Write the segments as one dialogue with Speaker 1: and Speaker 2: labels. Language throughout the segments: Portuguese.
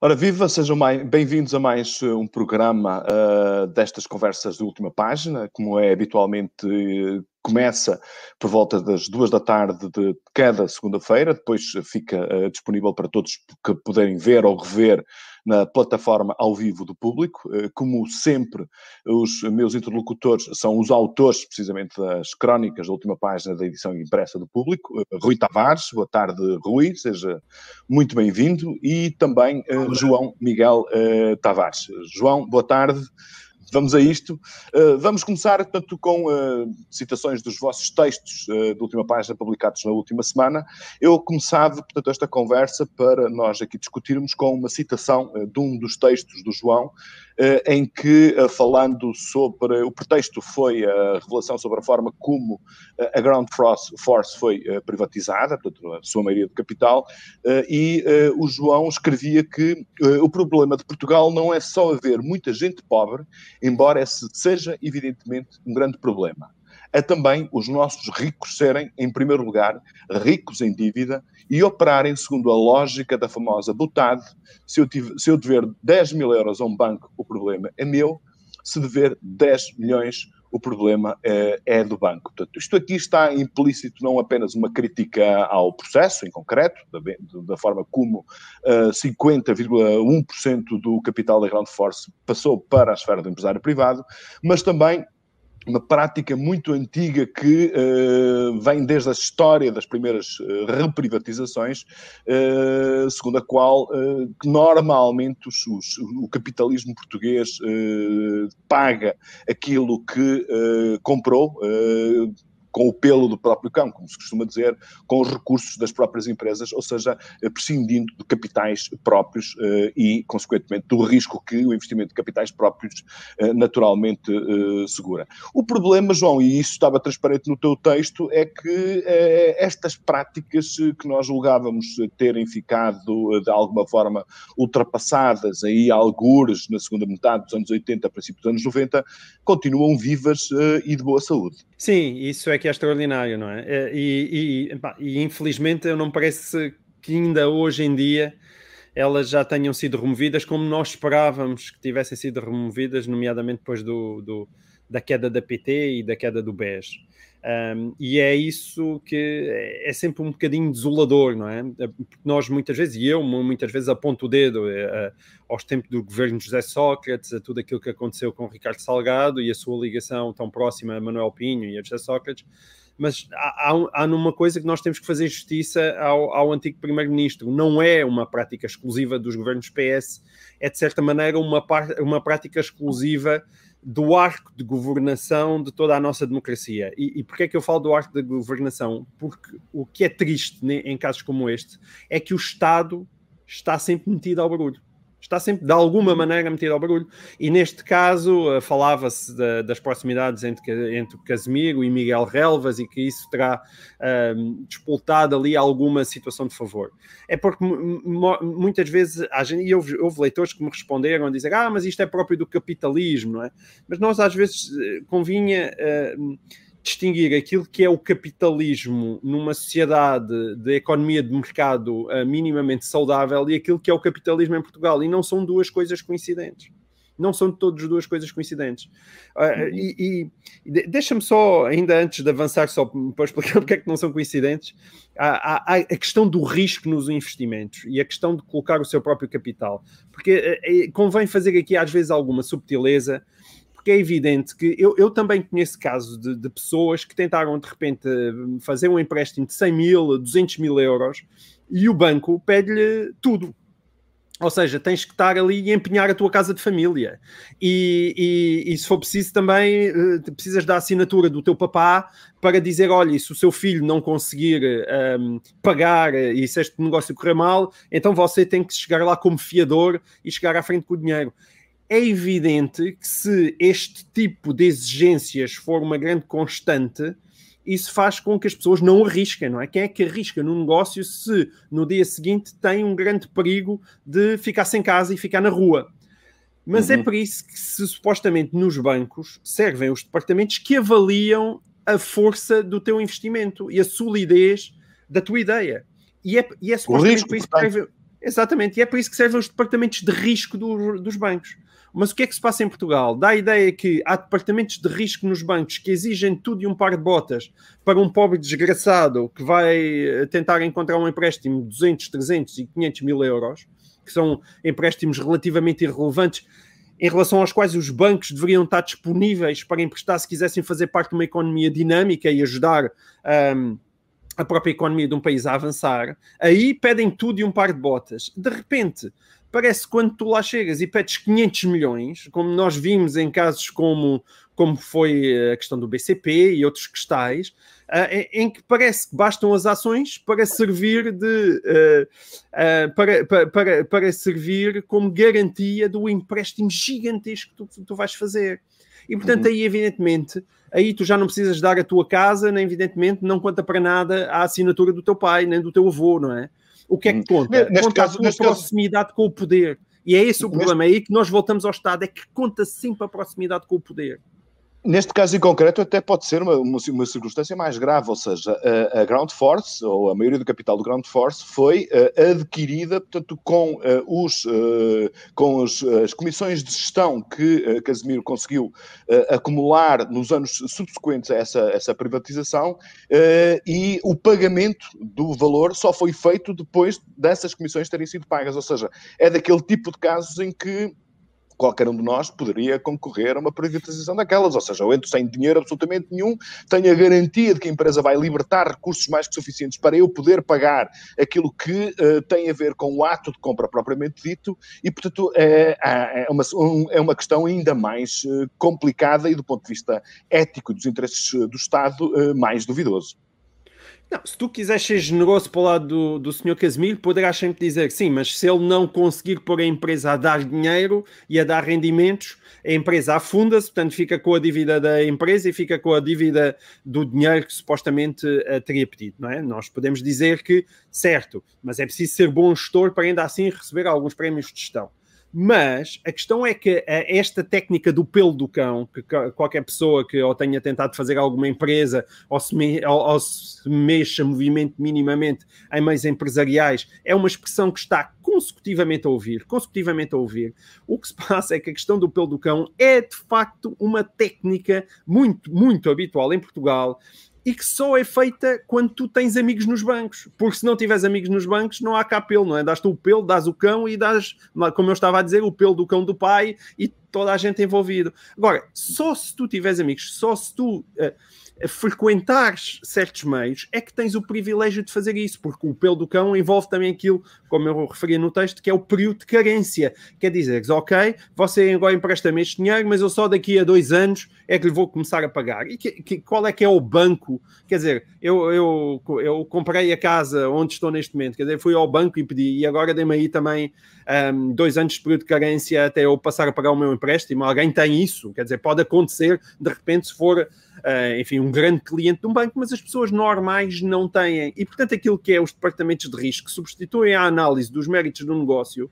Speaker 1: Ora, viva, sejam bem-vindos a mais eh, um programa uh, destas conversas de última página, como é habitualmente uh, começa por volta das duas da tarde de cada segunda-feira, depois fica uh, disponível para todos que puderem ver ou rever na plataforma ao vivo do público. Eh, como sempre, os meus interlocutores são os autores, precisamente, das crónicas da última página da edição impressa do público. Eh, Rui Tavares, boa tarde, Rui, seja muito bem-vindo. E também uh, João Miguel Tavares. João, boa tarde. Vamos a isto. Uh, vamos começar, portanto, com uh, citações dos vossos textos uh, da última página publicados na última semana. Eu começava, portanto, esta conversa para nós aqui discutirmos com uma citação de um dos textos do João, em que, falando sobre. O pretexto foi a revelação sobre a forma como a Ground Force foi privatizada, portanto, a sua maioria de capital, e o João escrevia que o problema de Portugal não é só haver muita gente pobre embora esse seja evidentemente um grande problema. É também os nossos ricos serem, em primeiro lugar, ricos em dívida e operarem segundo a lógica da famosa butade. Se eu, tive, se eu dever 10 mil euros a um banco, o problema é meu. Se dever 10 milhões, o problema é, é, do banco. Portanto, isto aqui está implícito não apenas uma crítica ao processo em concreto, da, da forma como uh, eh, 50,1% do capital da Ground Force passou para a esfera do empresário privado, mas também uma prática muito antiga que uh, vem desde a história das primeiras uh, reprivatizações, uh, segundo a qual normalmente o capitalismo português paga aquilo que comprou com o pelo do próprio cão, como se costuma dizer, com os recursos das próprias empresas, ou seja, eh, prescindindo de capitais próprios eh, e, consequentemente, do risco que o investimento de capitais próprios eh, naturalmente segura. O problema, João, e isso estava transparente no teu texto, é que estas práticas que nós julgávamos terem ficado, de alguma forma, ultrapassadas aí algures na segunda metade dos anos 80, princípio dos anos 90, continuam vivas e de boa saúde.
Speaker 2: Sim, isso é que é extraordinário, não é? Eh, e, e, e, infelizmente não parece que ainda hoje em dia elas já tenham sido removidas como nós esperávamos que tivessem sido removidas, nomeadamente depois do, do da queda da PT e da queda do BES. Um, e é isso que é sempre um bocadinho desolador, não é? Porque nós muitas vezes, e eu muitas vezes aponto o dedo uh, aos tempos do governo José Sócrates, a tudo aquilo que aconteceu com Ricardo Salgado e a sua ligação tão próxima a Manuel Pinho e a José Sócrates, mas há, há, há numa coisa que nós temos que fazer justiça ao, ao antigo primeiro-ministro. Não é uma prática exclusiva dos governos PS, é de certa maneira uma, uma prática exclusiva do arco de governação de toda a nossa democracia. E, e porquê é que eu falo do arco de governação? Porque o que é triste em casos como este é que o Estado está sempre metido ao barulho está sempre de alguma maneira metido ao barulho. E neste caso uh, falava-se das proximidades entre, entre Casemiro e Miguel Relvas e que isso terá uh, despoltado ali alguma situação de favor. É porque muitas vezes, há gente, e houve, houve, leitores que me responderam a dizer ah, mas isto é próprio do capitalismo, não é? Mas nós às vezes eh, convinha... Uh, distinguir aquilo que é o capitalismo numa sociedade de economia de mercado uh, minimamente saudável e aquilo que é o capitalismo em Portugal. E não são duas coisas coincidentes. Não são todas duas coisas coincidentes. Uh, uhum. E, e deixa-me só, ainda antes de avançar, só para explicar porque é que não são coincidentes, há, há, a questão do risco nos investimentos e a questão de colocar o seu próprio capital. Porque uh, convém fazer aqui, às vezes, alguma subtileza porque é evidente que eu, eu também conheço casos de, de, pessoas que tentaram de repente fazer um empréstimo de 100 mil, 200 mil euros e o banco pede-lhe tudo. Ou seja, tens que estar ali e empenhar a tua casa de família. E, e, e se for preciso também, uh, precisas da assinatura do teu papá para dizer, olha, se o seu filho não conseguir um, ehm, pagar e se este negócio correr mal, então você tem que chegar lá como fiador e chegar à frente com o dinheiro é evidente que se este tipo de exigências for uma grande constante, isso faz com que as pessoas não arrisquem, não é? Quem é que arrisca no negócio se no dia seguinte tem um grande perigo de ficar sem casa e ficar na rua? Mas é uhum. é por isso que se, supostamente nos bancos servem os departamentos que avaliam a força do teu investimento e a solidez da tua ideia. E é, e é supostamente por isso que Exatamente, e é para isso que servem os departamentos de risco do, dos bancos. Mas o que é que se passa em Portugal? Dá a ideia que há departamentos de risco nos bancos que exigem tudo e um par de botas para um pobre desgraçado que vai eh, tentar encontrar um empréstimo de 200, 300 e 500 mil euros, que são empréstimos relativamente irrelevantes, em relação aos quais os bancos deveriam estar disponíveis para emprestar se quisessem fazer parte de uma economia dinâmica e ajudar um, a própria economia de um país a avançar, aí pedem tudo e um par de botas. De repente, parece que quando tu lá chegas e pedes 500 milhões, como nós vimos em casos como, como foi a questão do BCP e outros cristais, uh, em que parece que bastam as ações para servir de uh, para, para, para, servir como garantia do empréstimo gigantesco que tu, tu vais fazer. E portanto, uhum. aí, evidentemente, aí tu já não precisas dar a tua casa, nem evidentemente não conta para nada a assinatura do teu pai, nem do teu avô, não é? O que é que hum. conta? Neste conta caso, a tua proximidade caso... com o poder. E é esse o problema, é aí que nós voltamos ao Estado, é que conta sempre a proximidade com o poder.
Speaker 1: Neste caso em concreto, até pode ser uma, uma, uma circunstância mais grave, ou seja, a, a, Ground Force, ou a maioria do capital do Ground Force, foi uh, adquirida, portanto, com, uh, os, uh, com as, as, comissões de gestão que Casimiro conseguiu acumular nos anos subsequentes a essa, essa privatização, e o pagamento do valor só foi feito depois dessas comissões terem sido pagas, ou seja, é daquele tipo de casos em que qualquer um de nós poderia concorrer a uma privatização daquelas, ou seja, eu entro sem dinheiro absolutamente nenhum, tenho a garantia de que a empresa vai libertar recursos mais que suficientes para eu poder pagar aquilo que uh, tem a ver com o ato de compra propriamente dito, e portanto é, é, uma, um, é uma questão ainda mais uh, complicada e do ponto de vista ético dos interesses do Estado uh, mais duvidoso.
Speaker 2: Não, se tu quiseres ser generoso para o lado do, do Sr. Casimiro, poderás sempre dizer sim, mas se ele não conseguir pôr a empresa a dar dinheiro e a dar rendimentos, a empresa afunda-se, portanto fica com a dívida da empresa e fica com a dívida do dinheiro que supostamente uh, teria pedido, não é? Nós podemos dizer que, certo, mas é preciso ser bom gestor para ainda assim receber alguns prémios de gestão. Mas a questão é que eh, esta técnica do pelo do cão, que qualquer pessoa que ou tenha tentado fazer alguma empresa ou se, me, ou, ou se mexa movimento minimamente em meios empresariais, é uma expressão que está consecutivamente a ouvir, consecutivamente a ouvir. O que se passa é que a questão do pelo do cão é de facto uma técnica muito, muito habitual em Portugal e que só é feita quando tu tens amigos nos bancos. Porque se não tiveres amigos nos bancos, não há cá pelo, não é? Dás-te o pelo, dás o cão e dás, como eu estava a dizer, o pelo do cão do pai e toda a gente envolvido. Agora, só se tu tiveres amigos, só se tu. Uh, frequentares certos meios, é que tens o privilégio de fazer isso, porque o pelo do cão envolve também aquilo, como eu referi no texto, que é o período de carência. Quer dizer, ok, você agora empresta-me este dinheiro, mas eu só daqui a dois anos é que lhe vou começar a pagar. E que, que, qual é que é o banco? Quer dizer, eu, eu, eu comprei a casa onde estou neste momento, quer dizer, fui ao banco e pedi, e agora dei-me aí também um, dois anos de período de carência até eu passar a pagar o meu empréstimo. Alguém tem isso, quer dizer, pode acontecer de repente se for uh, enfim, um grande cliente de um banco, mas as pessoas normais não têm. E, portanto, aquilo que é os departamentos de risco substituem a análise dos méritos do negócio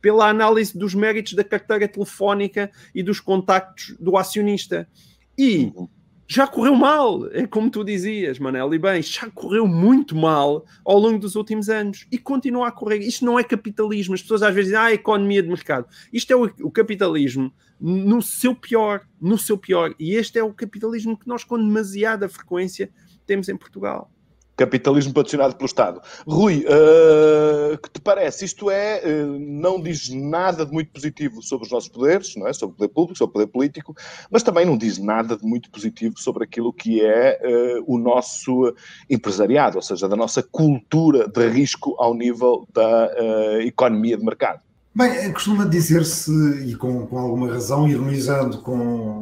Speaker 2: pela análise dos méritos da carteira telefónica e dos contactos do acionista. E uhum. Já correu mal, é como tu dizias, Manel, e bem, já correu muito mal ao longo dos últimos anos e continua a correr. Isto não é capitalismo. As pessoas às vezes dizem, ah, economia de mercado. Isto é o, o capitalismo no seu pior, no seu pior. E este é o capitalismo que nós, com demasiada frequência, temos em Portugal.
Speaker 1: Capitalismo patrocinado pelo Estado. Rui, uh, que te parece? Isto é, uh, não diz nada de muito positivo sobre os nossos poderes, não é? sobre o poder público, sobre o poder político, mas também não diz nada de muito positivo sobre aquilo que é uh, o nosso empresariado, ou seja, da nossa cultura de risco ao nível da economia de mercado.
Speaker 3: Bem, costuma dizer-se, e com, com alguma razão, ironizando com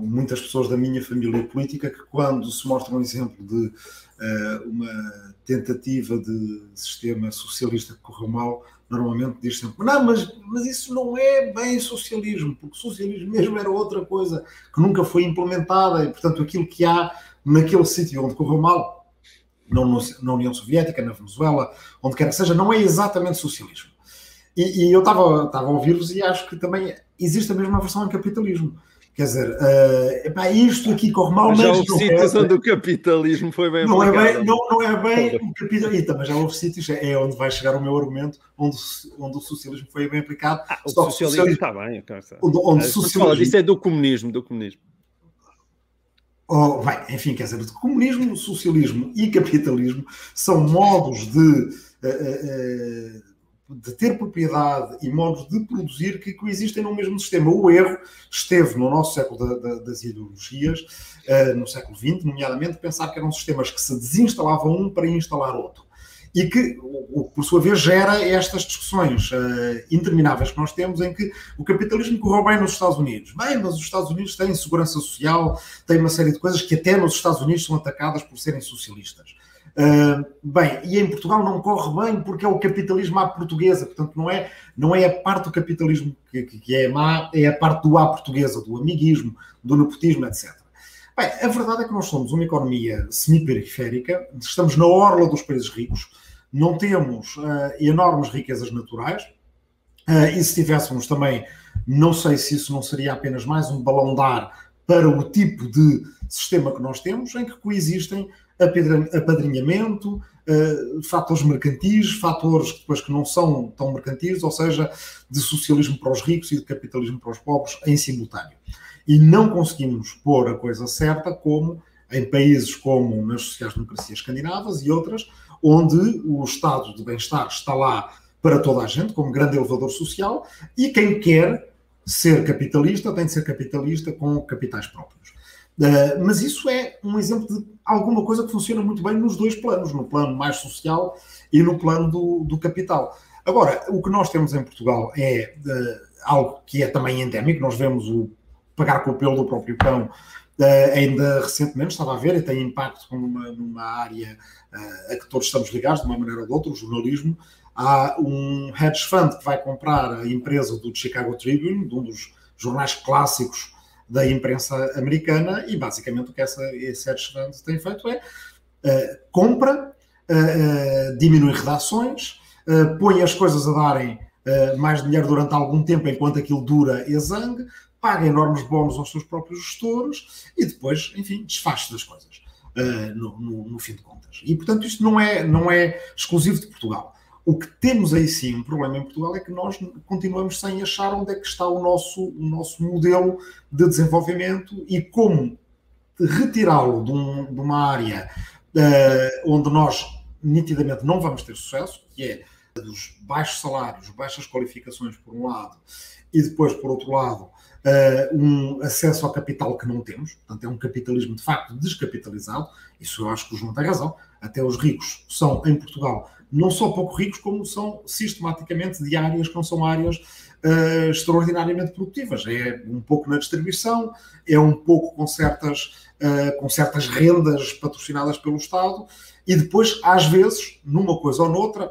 Speaker 3: muitas pessoas da minha família política, que quando se mostra um exemplo de uma tentativa de sistema socialista que correu mal, normalmente diz sempre: não, mas, mas isso não é bem socialismo, porque socialismo mesmo era outra coisa que nunca foi implementada, e portanto aquilo que há naquele sítio onde correu mal, na União Soviética, na Venezuela, onde quer que seja, não é exatamente socialismo. E, e eu estava a ouvir-vos e acho que também existe a mesma versão em capitalismo. Quer dizer, uh, epá, isto aqui corre mal, mas.
Speaker 2: Já houve sítios onde o capitalismo foi bem
Speaker 3: não é bem não, não é bem o capitalismo, mas já houve sítios, é onde vai chegar o meu argumento, onde, onde o socialismo foi bem aplicado.
Speaker 2: Ah, o socialismo está bem,
Speaker 3: onde, onde
Speaker 2: ah, socialismo... Isso é do comunismo, do comunismo.
Speaker 3: Oh, bem, enfim, quer dizer, comunismo, socialismo e capitalismo são modos de. Uh, uh, de ter propriedade e modos de produzir que coexistem no mesmo sistema. O erro esteve no nosso século da, da, das ideologias, uh, no século XX, nomeadamente, pensar que eram sistemas que se desinstalavam um para instalar outro. E que, o, por sua vez, gera estas discussões uh, intermináveis que nós temos em que o capitalismo correu bem nos Estados Unidos. Bem, mas os Estados Unidos têm segurança social, têm uma série de coisas que até nos Estados Unidos são atacadas por serem socialistas. Uh, bem, e em Portugal não corre bem porque é o capitalismo à portuguesa, portanto, não é, não é a parte do capitalismo que, que é má, é a parte do à portuguesa, do amiguismo, do nepotismo, etc. Bem, a verdade é que nós somos uma economia semi-periférica, estamos na orla dos países ricos, não temos uh, enormes riquezas naturais, uh, e se tivéssemos também, não sei se isso não seria apenas mais um balão de ar para o tipo de sistema que nós temos, em que coexistem apadrinhamento, uh, fatores mercantis, fatores depois que não são tão mercantis, ou seja, de socialismo para os ricos e de capitalismo para os pobres em simultâneo. E não conseguimos pôr a coisa certa como em países como nas sociais-democracias escandinavas e outras, onde o estado de bem-estar está lá para toda a gente, como grande elevador social, e quem quer ser capitalista tem de ser capitalista com capitais próprios. Uh, mas isso é um exemplo de alguma coisa que funciona muito bem nos dois planos, no plano mais social e no plano do, do capital. Agora, o que nós temos em Portugal é uh, algo que é também endémico, nós vemos o pagar com o pelo do próprio cão Uh, ainda recentemente estava a ver e tem impacto numa, numa área a que todos estamos ligados de uma maneira ou de outra, o jornalismo. Há um hedge fund que vai comprar a empresa do Chicago Tribune, de um dos jornais clássicos da imprensa americana, e basicamente o que essa, esse fund tem feito é uh, compra, uh, diminui redações, põe as coisas a darem mais dinheiro durante algum tempo enquanto aquilo dura exangue, paga enormes bónus aos seus próprios gestores e depois, enfim, desfaz-se das coisas. No, no, no, fim de contas. E, portanto, isto não é, não é exclusivo de Portugal. O que temos aí sim um problema em Portugal é que nós continuamos sem achar onde é que está o nosso, o nosso modelo de desenvolvimento e como retirá-lo de, um, de, uma área uh, onde nós nitidamente não vamos ter sucesso, que é dos baixos salários, baixas qualificações, por um lado, e depois, por outro lado, uh, um acesso ao capital que não temos. Portanto, é um capitalismo de facto descapitalizado. Isso eu acho que o João tem razão. Até os ricos são, em Portugal, não só pouco ricos, como são sistematicamente de áreas que não são áreas uh, extraordinariamente produtivas. É um pouco na distribuição, é um pouco com certas, uh, com certas rendas patrocinadas pelo Estado e depois, às vezes, numa coisa ou noutra,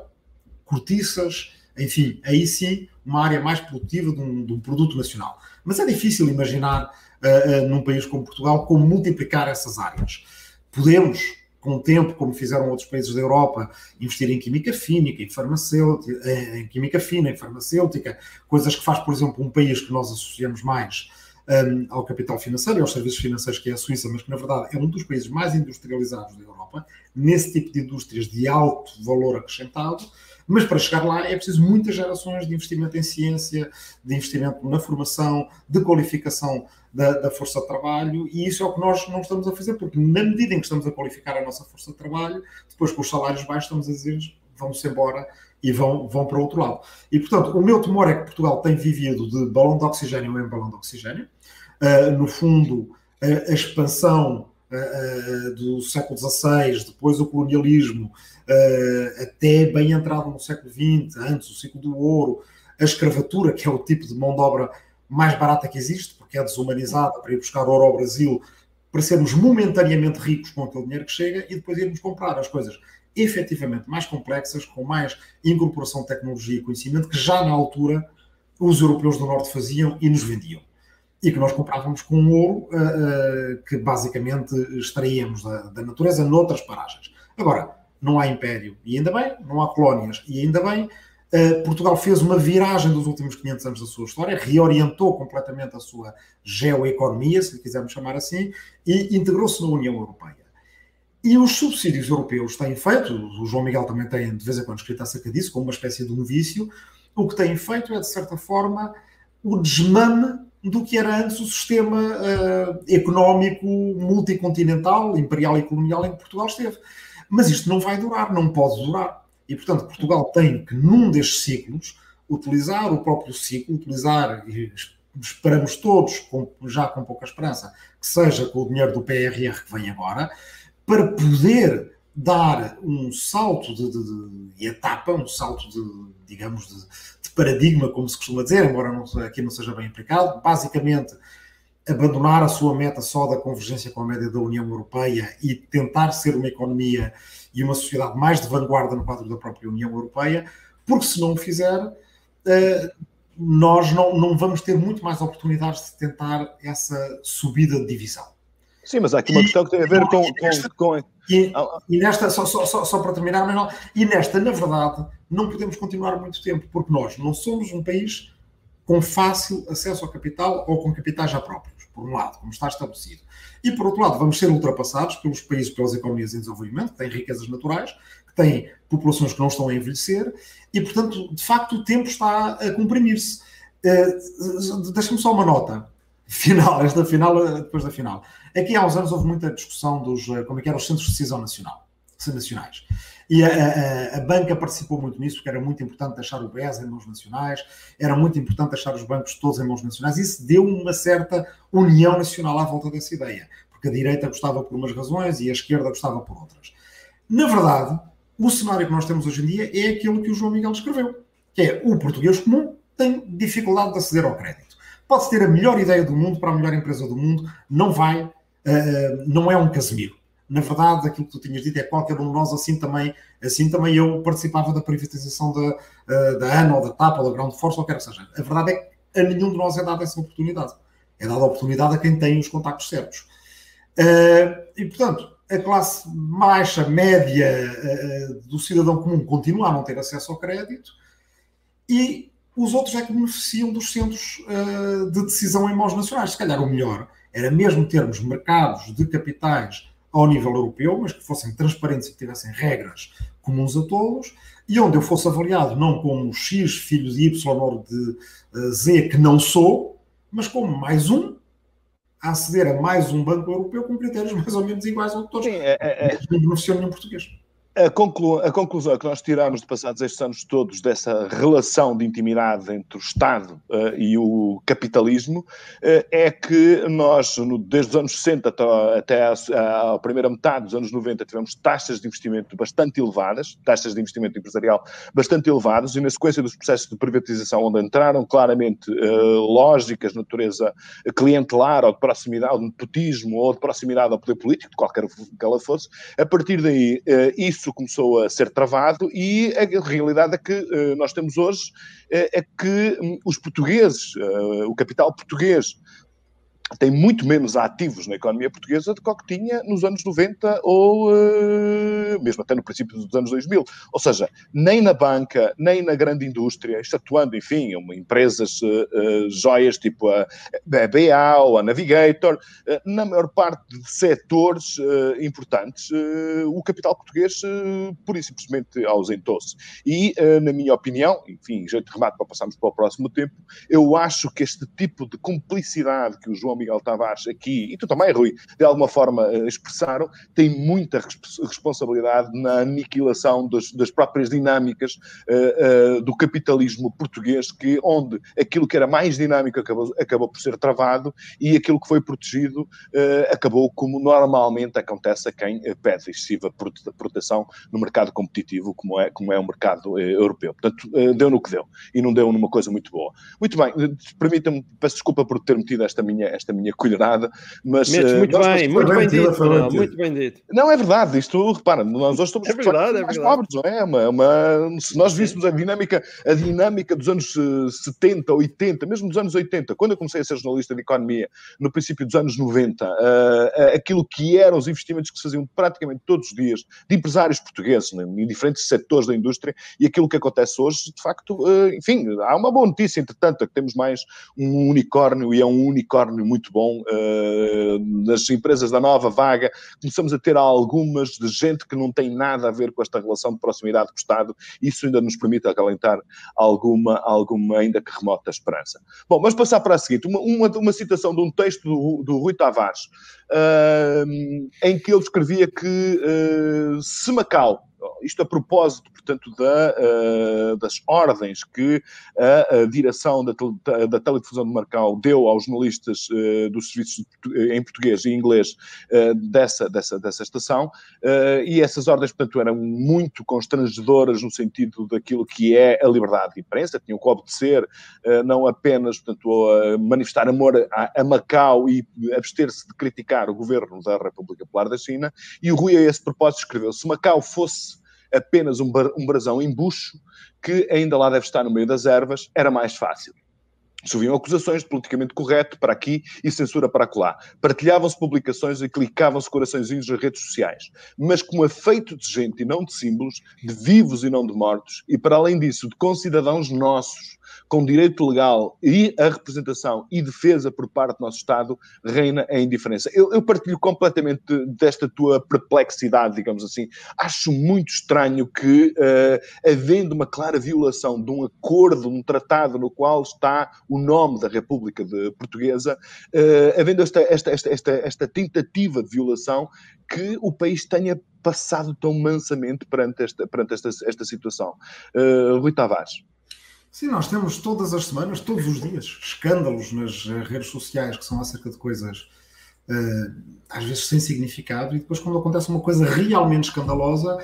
Speaker 3: cortiças, enfim, aí sim, uma área mais produtiva de um, de um produto nacional. Mas é difícil imaginar, uh, num país como Portugal, como multiplicar essas áreas. Podemos, com o tempo, como fizeram outros países da Europa, investir em química fínica, em farmacêutica, em química fina, em farmacêutica, coisas que faz, por exemplo, um país que nós associamos mais um, ao capital financeiro e aos serviços financeiros, que é a Suíça, mas que na verdade é um dos países mais industrializados da Europa, nesse tipo de indústrias de alto valor acrescentado. Mas para chegar lá é preciso muitas gerações de investimento em ciência, de investimento na formação, de qualificação da, da, força de trabalho, e isso é o que nós não estamos a fazer, porque na medida em que estamos a qualificar a nossa força de trabalho, depois com os salários baixos, estamos a dizer vão-se embora e vão, vão para o outro lado. E, portanto, o meu temor é que Portugal tem vivido de balão de oxigênio em balão de oxigênio. Uh, no fundo, a, a expansão uh, do século XVI, depois o colonialismo, uh, até bem entrado no século XX, antes o ciclo do ouro, a escravatura, que é o tipo de mão de obra mais barata que existe, porque é desumanizada para ir buscar ouro ao Brasil, para sermos momentaneamente ricos com aquele dinheiro que chega e depois irmos comprar as coisas efetivamente mais complexas, com mais incorporação de tecnologia e conhecimento, que já na altura os europeus do Norte faziam e nos vendiam e que nós comprávamos com ouro uh, uh, que basicamente extraíamos da, da, natureza noutras paragens. Agora, não há império, e ainda bem, não há colónias, e ainda bem, Uh, Portugal fez uma viragem dos últimos 500 anos da sua história, reorientou completamente a sua geoeconomia, se quisermos chamar assim, e integrou-se na União Europeia. E os subsídios europeus têm feito, o João Miguel também tem de vez em quando escrito acerca disso, como uma espécie de um vício, o que têm feito é, de certa forma, o desmame do que era antes o sistema uh, económico multicontinental, imperial e colonial em que Portugal esteve. Mas isto não vai durar, não pode durar. E, portanto, Portugal tem que, num destes ciclos, utilizar o próprio ciclo, utilizar, e esperamos todos, com, já com pouca esperança, que seja com o dinheiro do PRR que vem agora, para poder dar um salto de, de, de etapa, um salto de, digamos, de, de, paradigma, como se costuma dizer, embora não, aqui não seja bem aplicado, basicamente abandonar a sua meta só da convergência com a média da União Europeia e tentar ser uma economia e uma sociedade mais de vanguarda no quadro da própria União Europeia, porque se não o fizer, eh, nós não, não vamos ter muito mais oportunidades de tentar essa subida de divisão.
Speaker 1: Sim, mas há aqui uma questão que tem a ver com. com, com...
Speaker 3: E, e, nesta, só, só, só, só para terminar, mas não, e nesta, na verdade, não podemos continuar muito tempo, porque nós não somos um país com fácil acesso ao capital ou com capitais já próprios, por um lado, como está estabelecido. E por outro lado, vamos ser ultrapassados pelos países, pelas economias em desenvolvimento, que têm riquezas naturais, que têm populações que não estão a envelhecer, e portanto, de facto, o tempo está a comprimir-se. Uh, Deixa-me só uma nota final, esta final, eh, depois da final. Aqui há uns anos houve muita discussão dos, eh, como é que eram os centros de decisão nacional, nacionais. E a, a, a, banca participou muito nisso, porque era muito importante deixar o BES em mãos nacionais, era muito importante deixar os bancos todos em mãos nacionais. Isso deu uma certa união nacional à volta dessa ideia, porque a direita gostava por umas razões e a esquerda gostava por outras. Na verdade, o cenário que nós temos hoje em dia é aquilo que o João Miguel descreveu, que é o português comum tem dificuldade de aceder ao crédito. Pode ter a melhor ideia do mundo para a melhor empresa do mundo, não vai, uh, não é um Casemiro na verdade, aquilo que tu tinhas dito é qualquer um de nós, assim também, assim também eu participava da privatização da, eh, da ANA ou da TAP ou da Ground Force, ou quer que seja. A verdade é que a nenhum de nós é dada essa oportunidade. É dada a oportunidade a quem tem os contactos certos. Eh, e, portanto, a classe baixa, média eh, do cidadão comum continua a não ter acesso ao crédito e os outros é que beneficiam dos centros de decisão em mãos nacionais. Se calhar o melhor era mesmo termos mercados de capitais ao nível europeu, mas que fossem transparentes e que tivessem regras comuns a todos, e onde eu fosse avaliado não como X, filho de Y ou de uh, Z, que não sou, mas como mais um, a aceder a mais um banco europeu com critérios mais ou menos iguais ao de todos. Sim, é, é, é. Não beneficiou nenhum português.
Speaker 1: A, conclu a, conclusão que nós tiramos de passados estes anos todos dessa relação de intimidade entre o Estado uh, e o capitalismo uh, é que nós, no, desde os anos 60 até, até a, a, primeira metade dos anos 90, tivemos taxas de investimento bastante elevadas, taxas de investimento empresarial bastante elevadas, e na sequência dos processos de privatização, onde entraram claramente uh, lógicas de natureza clientelar ou de proximidade, de nepotismo ou de proximidade ao poder político, de qualquer que ela fosse, a partir daí isso isso começou a ser travado e a realidade é que uh, nós temos hoje é, é que um, os portugueses, uh, o capital português, tem muito menos ativos na economia portuguesa do que tinha nos anos 90 ou uh, mesmo até no princípio dos anos 2000. Ou seja, nem na banca, nem na grande indústria, excetuando, enfim, uma, empresas uh, uh, joias tipo a, a BA ou a Navigator, na maior parte de setores importantes, o capital português pura e simplesmente ausentou-se. E, na minha opinião, enfim, jeito de remate para passarmos para o próximo tempo, eu acho que este tipo de cumplicidade que o João Miguel Tavares aqui, e tu também, Rui, de alguma forma eh, expressaram, tem muita responsabilidade na aniquilação das, das próprias dinâmicas uh, uh, do capitalismo português, que onde aquilo que era mais dinâmico acabou, acabou por ser travado e aquilo que foi protegido uh, acabou como normalmente acontece a quem pede excessiva proteção no mercado competitivo, como é, como é o mercado europeu. Portanto, deu no que deu e não deu numa coisa muito boa. Muito bem, permita-me, peço desculpa por ter metido esta minha, esta esta minha colherada, mas...
Speaker 2: Metes muito bem, muito bem dito, não, muito bem dito.
Speaker 1: Não, é verdade, isto, repara, nós hoje estamos
Speaker 2: é verdade, é
Speaker 1: mais
Speaker 2: verdade.
Speaker 1: pobres, não é? é uma, uma, se nós víssemos a dinâmica, a dinâmica dos anos 70, 80, mesmo dos anos 80, quando eu comecei a ser jornalista de economia, no princípio dos anos 90, uh, aquilo que eram os investimentos que se faziam praticamente todos os dias de empresários portugueses, né, em diferentes setores da indústria, e aquilo que acontece hoje, de facto, uh, enfim, há uma boa notícia, entretanto, é que temos mais um unicórnio, e é um unicórnio muito bom, uh, nas empresas da nova vaga, começamos a ter algumas de gente que não tem nada a ver com esta relação de proximidade com o Estado, isso ainda nos permite acalentar alguma, alguma ainda que remota esperança. Bom, vamos passar para a seguinte, uma, uma, uma citação de um texto do, do Rui Tavares, uh, em que ele escrevia que uh, se Macau isto a propósito, portanto, da, uh, das ordens que a, a direção da, da, Teledifusão de Macau deu aos jornalistas uh, dos serviços em português e inglês uh, dessa, dessa, dessa estação, e essas ordens, portanto, eram muito constrangedoras no sentido daquilo que é a liberdade de imprensa, tinham que obedecer não apenas, portanto, manifestar amor a, a Macau e abster-se de criticar o governo da República Popular da China, e o Rui, a esse propósito, escreveu: se Macau fosse apenas um, um brasão em bucho, que ainda lá deve estar no meio das ervas, era mais fácil. Subiam acusações de politicamente correto para aqui e censura para acolá. Partilhavam-se publicações e clicavam-se coraçõezinhos nas redes sociais. Mas como é feito de gente e não de símbolos, de vivos e não de mortos, e para além disso, de concidadãos nossos, com direito legal e a representação e defesa por parte do nosso Estado, reina a indiferença. Eu, eu partilho completamente desta tua perplexidade, digamos assim. Acho muito estranho que, uh, havendo uma clara violação de um acordo, um tratado no qual está o nome da República de Portuguesa, uh, havendo esta, esta, esta, esta, esta tentativa de violação, que o país tenha passado tão mansamente perante esta, perante esta, esta situação. Uh, Rui Tavares.
Speaker 3: Sim, nós temos todas as semanas, todos os dias, escândalos nas eh, redes sociais que são acerca de coisas uh, às vezes sem significado, e depois, quando acontece uma coisa realmente escandalosa,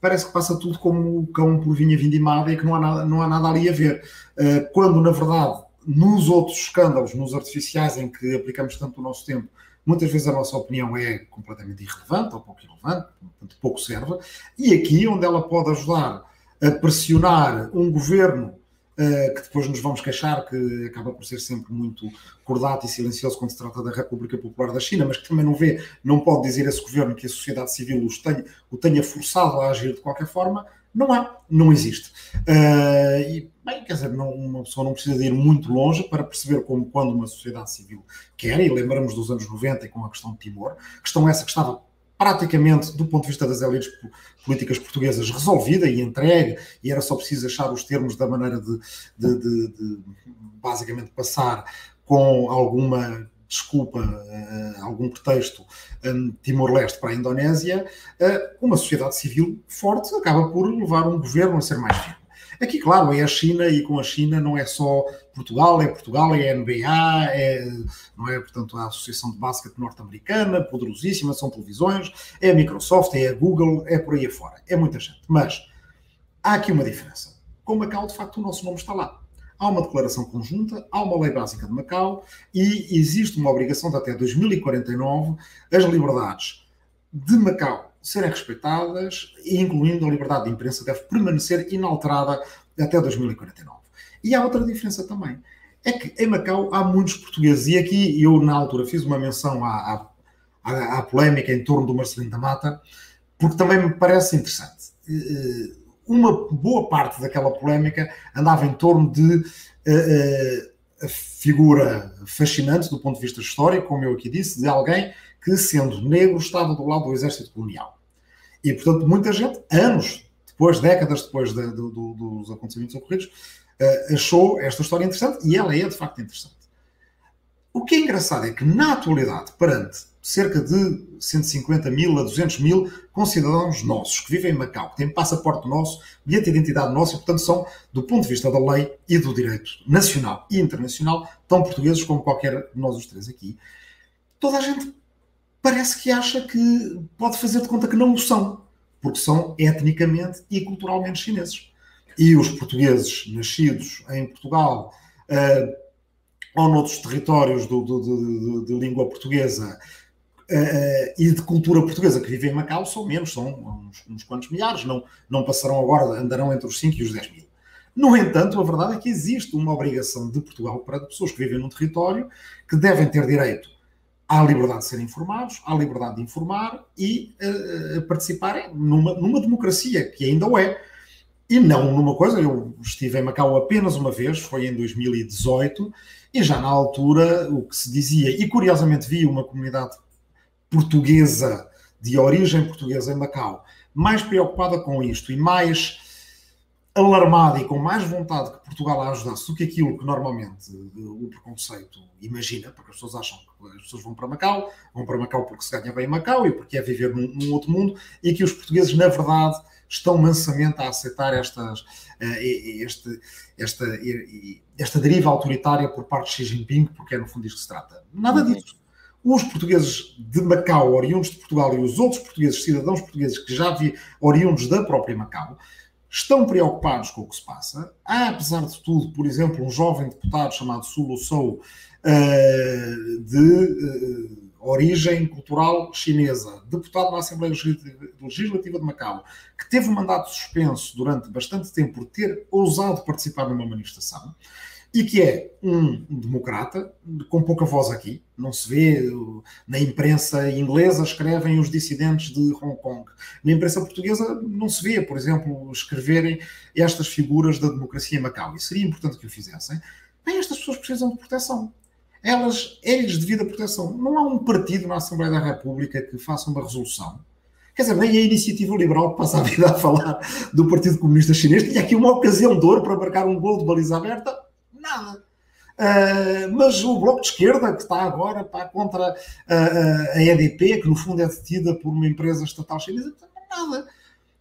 Speaker 3: parece que passa tudo como o cão por vinha vindimada e que não há nada, não há nada ali a ver. Uh, quando, na verdade, nos outros escândalos, nos artificiais em que aplicamos tanto o nosso tempo, muitas vezes a nossa opinião é completamente irrelevante ou pouco irrelevante, portanto, pouco serve, e aqui, onde ela pode ajudar a pressionar um governo Uh, que depois nos vamos queixar, que acaba por ser sempre muito cordato e silencioso quando se trata da República Popular da China, mas que também não vê, não pode dizer esse governo que a sociedade civil os tenha, o tenha forçado a agir de qualquer forma, não há, não existe. Uh, e, bem, quer dizer, não, uma pessoa não precisa de ir muito longe para perceber como quando uma sociedade civil quer, e lembramos dos anos 90 e com a questão de Timor, questão essa que estava praticamente, do ponto de vista das elites políticas portuguesas, resolvida e entregue, e era só preciso achar os termos da maneira de, de, de, de basicamente passar com alguma desculpa, uh, algum pretexto, Timor-Leste para a Indonésia, uh, uma sociedade civil forte acaba por levar um governo a ser mais firme. Aqui, claro, é a China e com a China não é só Portugal, é Portugal, é a NBA, é, não é, portanto, a Associação de Basquete Norte-Americana, poderosíssima, são televisões, é a Microsoft, é a Google, é por aí afora. É muita gente. Mas há aqui uma diferença. Com Macau, de facto, o nosso nome está lá. Há uma declaração conjunta, há uma lei básica de Macau e existe uma obrigação de até 2049 as liberdades de Macau serem respeitadas, incluindo a liberdade de imprensa, deve permanecer inalterada até 2049. E há outra diferença também. É que em Macau há muitos portugueses, e aqui eu, na altura, fiz uma menção à, à, à polémica em torno do Marcelino da Mata, porque também me parece interessante. Uma boa parte daquela polémica andava em torno de uh, a figura fascinante do ponto de vista histórico, como eu aqui disse, de alguém que, sendo negro, estava do lado do exército colonial. E, portanto, muita gente, anos depois, décadas depois de, de, de, dos acontecimentos ocorridos, uh, achou esta história interessante e ela é, de facto, interessante. O que é engraçado é que, na atualidade, perante cerca de 150 mil a 200 mil concidadãos nossos que vivem em Macau, que têm passaporte nosso, bilhete de identidade nosso e, portanto, são, do ponto de vista da lei e do direito nacional e internacional, tão portugueses como qualquer de nós os três aqui. Toda a gente parece que acha que pode fazer de conta que não o são, porque são etnicamente e culturalmente chineses. E os portugueses nascidos em Portugal, uh, ou noutros territórios do, do, do, de língua portuguesa uh, e de cultura portuguesa que vivem em Macau são menos, são uns, uns quantos milhares, não, não passarão agora, andarão entre os 5 e os 10 mil. No entanto, a verdade é que existe uma obrigação de Portugal para pessoas que vivem num território que devem ter direito à liberdade de serem informados, à liberdade de informar e uh, participarem numa, numa democracia, que ainda o é. E não numa coisa, eu estive em Macau apenas uma vez, foi em 2018, e já na altura o que se dizia, e curiosamente vi uma comunidade portuguesa, de origem portuguesa em Macau, mais preocupada com isto e mais alarmada e com mais vontade que Portugal a ajudasse do que aquilo que normalmente eh, o preconceito imagina, porque as pessoas acham que as pessoas vão para Macau, vão para Macau porque se ganha bem em Macau e porque é viver num, num outro mundo, e que os portugueses, na verdade, estão mansamente a aceitar estas, uh, este, esta, esta deriva autoritária por parte de Xi Jinping, porque é no fundo disso que se trata. Nada uhum. disso. Os portugueses de Macau, oriundos de Portugal, e os outros portugueses, cidadãos portugueses que já vi oriundos da própria Macau, estão preocupados com o que se passa. Há, apesar de tudo, por exemplo, um jovem deputado chamado Sulu Sou, uh, de uh, origem cultural chinesa, deputado na Assembleia Legislativa de Macau, que teve um mandato suspenso durante bastante tempo por ter ousado participar numa manifestação e que é um democrata, com pouca voz aqui, não se vê na imprensa inglesa escrevem os dissidentes de Hong Kong. Na imprensa portuguesa não se vê, por exemplo, escreverem estas figuras da democracia em Macau. E seria importante que o fizessem. Bem, estas pessoas precisam de proteção. Elas, é-lhes devida proteção. Não há um partido na Assembleia da República que faça uma resolução Quer dizer, nem a iniciativa liberal que passa a vida a falar do Partido Comunista Chinês tinha aqui uma ocasião de ouro para marcar um gol de baliza aberta nada. Uh, mas o Bloco de Esquerda, que está agora pá, contra uh, a EDP, que no fundo é detida por uma empresa estatal chinesa, nada.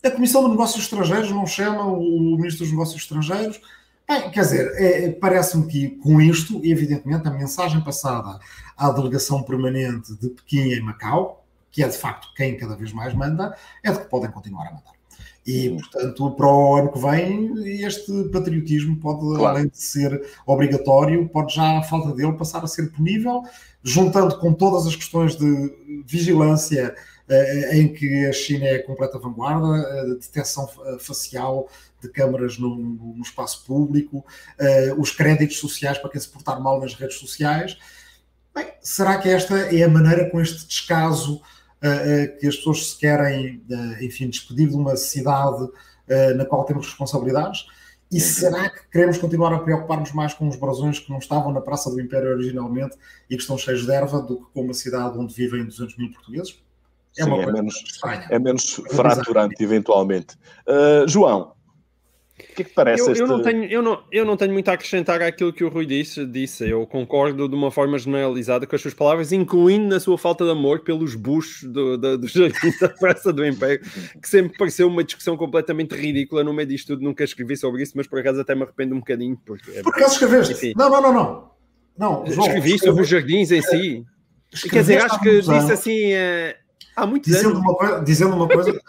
Speaker 3: A Comissão de Negócios Estrangeiros não chama o Ministro dos Negócios Estrangeiros. Bem, quer dizer, é, parece-me que com isto, evidentemente, a mensagem passada à delegação permanente de Pequim em Macau, que é de facto quem cada vez mais manda, é de que podem continuar a mandar. E, portanto, para o ano que vem, este patriotismo pode, claro. além de ser obrigatório, pode já, a falta dele, passar a ser punível, juntando com todas as questões de vigilância eh, em que a China é a completa vanguarda, a detecção facial de câmaras no, no, no espaço público, eh, os créditos sociais para quem se portar mal nas redes sociais. Bem, será que esta é a maneira com este descaso que as pessoas se querem, enfim, despedir de uma cidade na qual temos responsabilidades? E será que queremos continuar a preocupar-nos mais com os brasões que não estavam na Praça do Império originalmente e que estão cheios de erva do que com uma cidade onde vivem 200 mil portugueses?
Speaker 1: É, Sim, é menos, estranha. É menos fraturante, eventualmente. Uh, João, o que é que parece?
Speaker 2: Eu,
Speaker 1: este...
Speaker 2: eu, não tenho, eu, não, eu não tenho muito a acrescentar àquilo que o Rui disse, disse. Eu concordo de uma forma generalizada com as suas palavras, incluindo na sua falta de amor pelos buchos do, do, do Jardim da Praça do Império, que sempre pareceu uma discussão completamente ridícula. No meio disto tudo, nunca escrevi sobre isso, mas por acaso até me arrependo um bocadinho. Porque,
Speaker 3: é, por acaso escreveste? Enfim. Não, não, não, não. não
Speaker 2: João, escrevi sobre os jardins em si. Quer dizer, acho que disse assim. Uh, Há muitos
Speaker 3: dizendo
Speaker 2: anos.
Speaker 3: Uma coisa, dizendo uma coisa.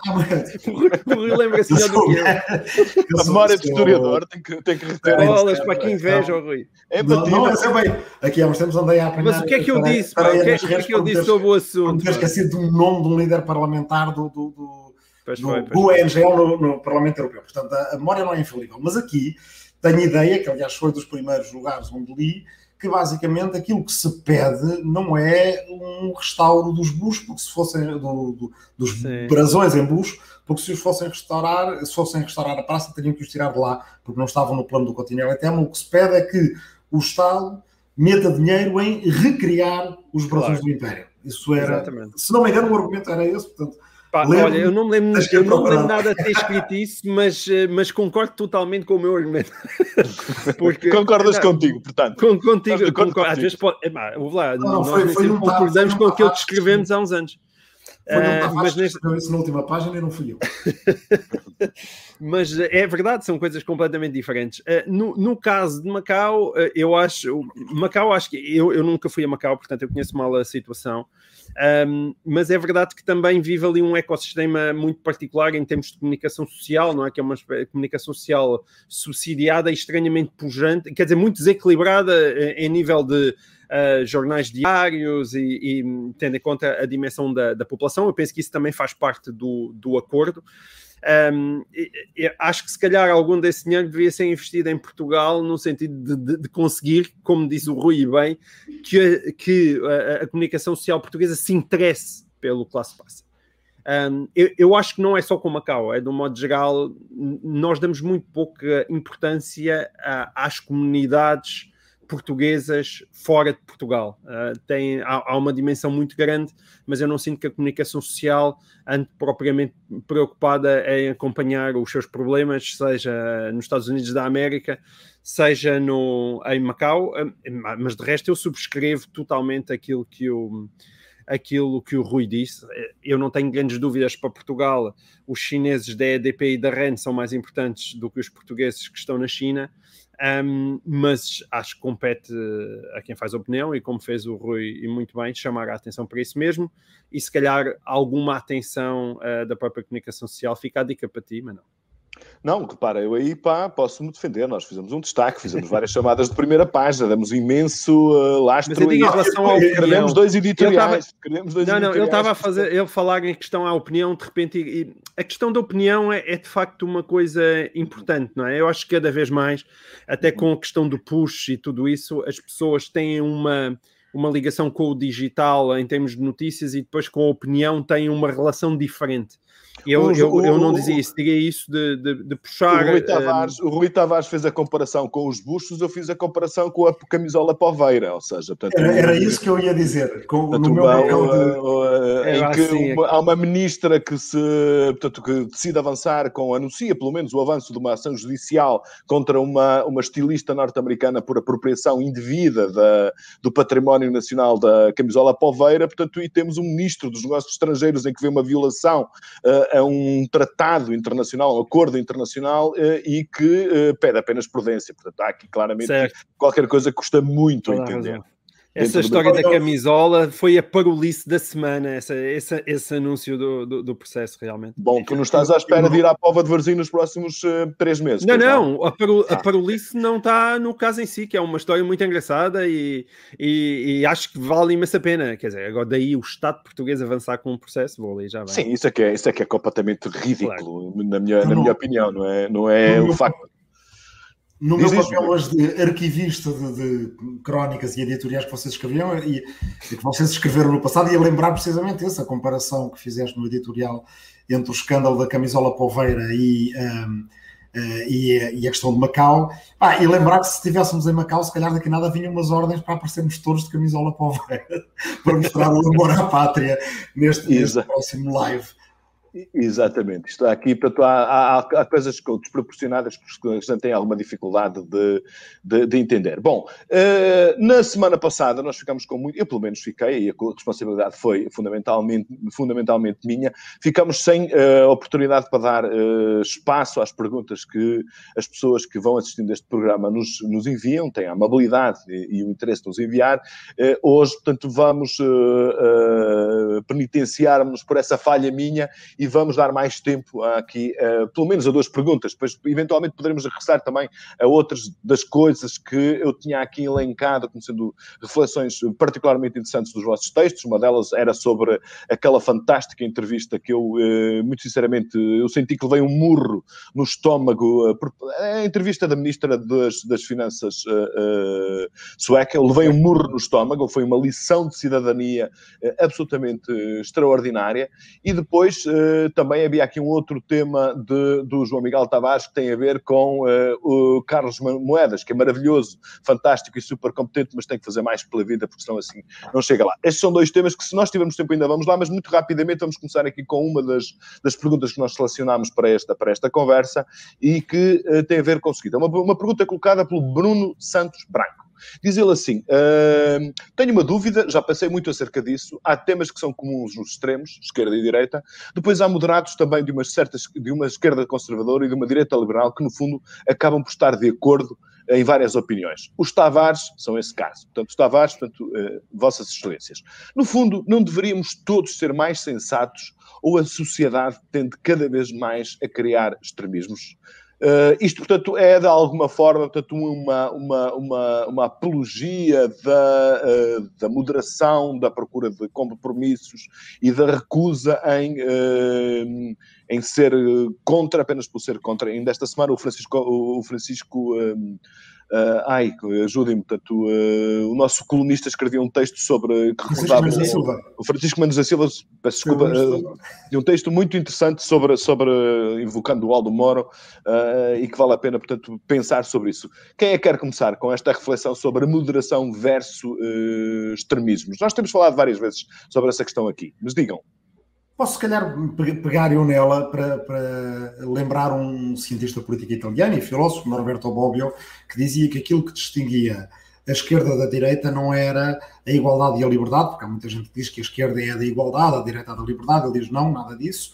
Speaker 2: Lembra-se melhor do que eu.
Speaker 1: A memória do historiador tem que, tem que reter.
Speaker 2: Bolas, para que inveja, Rui.
Speaker 3: É não, não, mas é bem. Aqui há uns tempos andei a
Speaker 2: aprender. Mas o que é que eu disse? O que, é, que, é que eu disse sobre o assunto?
Speaker 3: Ter esquecido de um nome de um líder parlamentar do, do, do, pois do, foi, pois do no, no, Parlamento Europeu. Portanto, a, a memória não é infalível. Mas aqui tenho ideia, que aliás foi dos primeiros lugares onde li, que basicamente aquilo que se pede não é um restauro dos buchos, porque se fossem do, do, dos Sim. brasões em bucho, porque se os fossem restaurar, se fossem restaurar a praça, teriam que os tirar de lá, porque não estavam no plano do continente Eterno. O que se pede é que o Estado meta dinheiro em recriar os brasões claro. do Império. Isso era, Exatamente. se não me engano, o argumento era esse, portanto,
Speaker 2: Pá, olha, eu não me lembro, eu não me lembro nada de ter escrito isso, mas, eh, mas concordo totalmente com o meu argumento.
Speaker 1: Porque, Concordas não, contigo, portanto.
Speaker 2: Com, contigo, concordo, às vezes pode. É, lá, não, nós foi, foi concordamos com aquilo que escrevemos há uns anos.
Speaker 3: Foi uh, mas neste... isso na última página e não fui eu.
Speaker 2: mas é verdade, são coisas completamente diferentes. Uh, no, no, caso de Macau, uh, eu acho. Macau, acho que. Eu, eu nunca fui a Macau, portanto eu conheço mal a situação. Um, mas é verdade que também vive ali um ecossistema muito particular em termos de comunicação social, não é? Que é uma comunicação social subsidiada e estranhamente pujante, quer dizer, muito desequilibrada em nível de uh, jornais diários e, e, tendo em conta a dimensão da, da, população. Eu penso que isso também faz parte do, do acordo. Um, acho que se calhar algum desse dinheiro devia ser investido em Portugal no sentido de, de, de conseguir, como diz o Rui bem, que, que a, a, comunicação social portuguesa se interesse pelo classe passa. Um, eu, eu, acho que não é só com Macau, é de um modo geral, nós damos muito pouca importância a, às comunidades portuguesas fora de Portugal. Uh, tem, há, há, uma dimensão muito grande, mas eu não sinto que a comunicação social ande propriamente preocupada em acompanhar os seus problemas, seja nos Estados Unidos da América, seja no, em Macau, uh, mas de resto eu subscrevo totalmente aquilo que o, aquilo que o Rui disse. Eu não tenho grandes dúvidas para Portugal. Os chineses da EDP e da REN são mais importantes do que os portugueses que estão na China. Um, mas acho que compete a quem faz opinião e como fez o Rui e muito bem, chamar a atenção para isso mesmo. E se calhar alguma atenção uh, da própria comunicação social fica a dica para ti, mas não.
Speaker 1: Repara, eu aí pá, posso-me defender. Nós fizemos um destaque, fizemos várias chamadas de primeira página, damos imenso uh, lastro.
Speaker 2: Mas em relação ao
Speaker 1: escrevemos dois editoriais.
Speaker 2: Tava... dois não, não, ele estava a fazer, ele falar em questão à opinião, de repente, e, a questão da opinião é, é, de facto uma coisa importante, não é? Eu acho que cada vez mais, até com a questão do push e tudo isso, as pessoas têm uma uma ligação com o digital em termos de notícias e depois com a opinião têm uma relação diferente. Eu, eu, eu não dizia isso, diria isso de, de, de puxar.
Speaker 1: O Rui, Tavares, um... o Rui, Tavares, fez a comparação com os buchos, eu fiz a comparação com a camisola poveira, ou seja,
Speaker 3: portanto, era, era isso que eu ia dizer. Com, portanto, no meu papel
Speaker 1: de... é, em que assim, uma, há uma ministra que se portanto, que decide avançar com, anuncia pelo menos o avanço de uma ação judicial contra uma, uma estilista norte-americana por apropriação indevida da, do património nacional da camisola poveira, portanto, e temos um ministro dos negócios estrangeiros em que vê uma violação uh, a um tratado internacional, um acordo internacional uh, e que uh, pede apenas prudência. Portanto, há aqui claramente certo. qualquer coisa que custa muito a entender.
Speaker 2: Essa história do... da camisola foi a parolice da semana, essa, essa, esse anúncio do, do, do, processo, realmente.
Speaker 1: Bom, tu não estás à espera de ir à Pova de Varzim nos próximos uh, três meses.
Speaker 2: Não, não, a, parol, ah. a parolice não está no caso em si, que é uma história muito engraçada e, e, e, acho que vale imensa pena. Quer dizer, agora daí o Estado português avançar com um processo, vou ali já vai.
Speaker 1: Sim, isso é que é, isso é, que é completamente ridículo, claro. na, minha, na minha opinião, não é, não é o facto
Speaker 3: no meu papel hoje de arquivista de, de, crónicas e editoriais que vocês escreviam e, e, que vocês escreveram no passado, ia lembrar precisamente essa comparação que fizeste no editorial entre o escândalo da camisola poveira e, um, uh, e, e, a questão de Macau. Ah, e lembrar que se estivéssemos em Macau, se calhar daqui a nada vinham umas ordens para aparecermos todos de camisola poveira para mostrar o amor à pátria neste, neste próximo live.
Speaker 1: Exatamente, está aqui, portanto, há, há, há, coisas desproporcionadas que gente tem alguma dificuldade de, de, de entender. Bom, uh, na semana passada nós ficamos com muito, eu pelo menos fiquei, e a responsabilidade foi fundamentalmente, fundamentalmente minha, ficamos sem uh, oportunidade para dar uh, espaço às perguntas que as pessoas que vão assistindo este programa nos, nos enviam, têm a amabilidade e, e o interesse de nos enviar. hoje, portanto, vamos penitenciar-nos por essa falha minha e vamos dar mais tempo aqui, uh, pelo menos a duas perguntas, depois eventualmente poderemos regressar também a outras das coisas que eu tinha aqui elencado como sendo reflexões particularmente interessantes dos vossos textos. Uma delas era sobre aquela fantástica entrevista que eu, uh, muito sinceramente, eu senti que levei um murro no estômago, uh, a entrevista da Ministra das, das Finanças sueca, eu levei um murro no estômago, foi uma lição de cidadania absolutamente extraordinária, e depois também havia aqui um outro tema de, do João Miguel Tavares que tem a ver com uh, o Carlos Moedas, que é maravilhoso, fantástico e super competente, mas tem que fazer mais pela vida, porque senão assim não chega lá. Estes são dois temas que, se nós tivermos tempo, ainda vamos lá, mas muito rapidamente vamos começar aqui com uma das, das perguntas que nós selecionámos para esta, para esta conversa e que uh, tem a ver com o seguinte: é uma, uma pergunta colocada pelo Bruno Santos Branco. Diz ele assim: uh, tenho uma dúvida, já pensei muito acerca disso. Há temas que são comuns nos extremos, esquerda e direita. Depois há moderados também de uma, certa, de uma esquerda conservadora e de uma direita liberal que, no fundo, acabam por estar de acordo em várias opiniões. Os Tavares são esse caso. Portanto, os Tavares, portanto, uh, Vossas Excelências. No fundo, não deveríamos todos ser mais sensatos ou a sociedade tende cada vez mais a criar extremismos? Uh, isto, portanto, é de alguma forma portanto, uma, uma, uma, uma apologia da, uh, da moderação, da procura de compromissos e da recusa em, uh, em ser contra apenas por ser contra. Ainda esta semana o Francisco, o Francisco Uh, ai, ajudem-me, portanto, uh, o nosso colunista escrevia um texto sobre. Que
Speaker 3: recordava, o,
Speaker 1: o Francisco Mendes da Silva, peço desculpa, uh, de um texto muito interessante sobre, sobre invocando o Aldo Moro e que vale a pena, portanto, pensar sobre isso. Quem é que quer começar com esta reflexão sobre a moderação versus extremismos? Nós temos falado várias vezes sobre essa questão aqui, mas digam.
Speaker 3: Posso, se calhar, pegar eu nela para, para, lembrar um cientista político italiano e filósofo, Norberto Bobbio, que dizia que aquilo que distinguia a esquerda da direita não era a igualdade e a liberdade, porque há muita gente que diz que a esquerda é da igualdade, a direita é da liberdade, ele diz não, nada disso.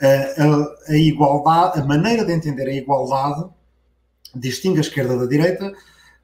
Speaker 3: A, a igualdade, a maneira de entender a igualdade distingue a esquerda da direita.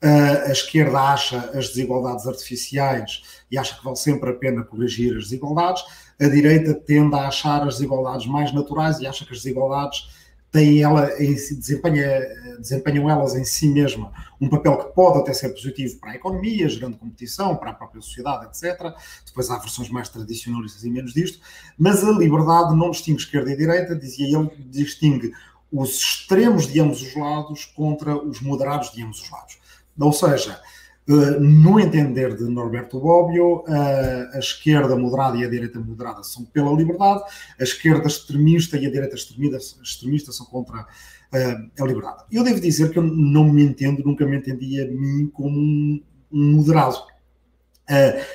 Speaker 3: A esquerda acha as desigualdades artificiais e acha que vale sempre a pena corrigir as desigualdades a direita tende a achar as desigualdades mais naturais e acha que as desigualdades têm ela si, desempenha, desempenham elas em si mesma um papel que pode até ser positivo para a economia, gerando competição, para a própria sociedade, etc. Depois há versões mais tradicionalistas e menos disto, mas a liberdade não distingue esquerda e direita, dizia ele, distingue os extremos de ambos os lados contra os moderados de ambos os lados. Ou seja, eh, no entender de Norberto Bobbio, eh, a esquerda moderada e a direita moderada são pela liberdade, a esquerda extremista e a direita extremista, são contra eh, a liberdade. Eu devo dizer que eu não me entendo, nunca me entendi a mim como um, moderado.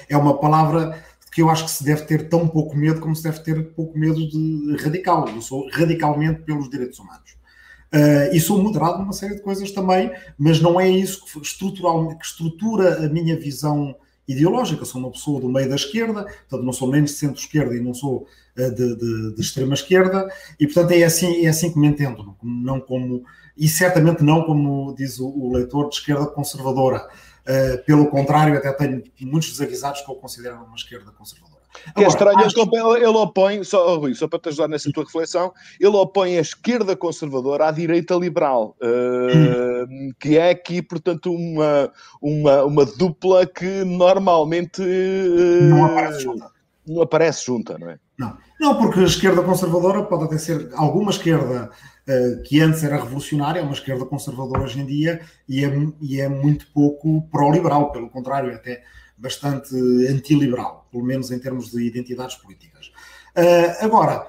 Speaker 3: É uma palavra que eu acho que se deve ter tão pouco medo como se deve ter pouco medo de radical. Eu sou radicalmente pelos direitos humanos. Uh, e sou moderado numa série de coisas também, mas não é isso que, estruturalmente, que estrutura a minha visão ideológica. Sou uma pessoa do meio da esquerda, portanto não sou nem de centro-esquerda e não sou uh, de, de, de extrema-esquerda, e portanto é assim, é assim que me entendo, não como, e certamente não como diz o, o leitor de esquerda conservadora. Uh, pelo contrário, até tenho muitos desaguisados que eu considero uma esquerda conservadora.
Speaker 1: Que é estranho, acho... ele, ele opõe, só, Rui, só para te ajudar nessa tua reflexão, ele opõe a esquerda conservadora à direita liberal, uh, hum. que é aqui, portanto, uma, uma, uma dupla que normalmente uh,
Speaker 3: não aparece junta.
Speaker 1: Não aparece junta, não é?
Speaker 3: Não, não porque a esquerda conservadora pode até ser alguma esquerda uh, que antes era revolucionária, é uma esquerda conservadora hoje em dia e é, e é muito pouco pró-liberal, pelo contrário, até bastante antiliberal, pelo menos em termos de identidades políticas. Uh, agora,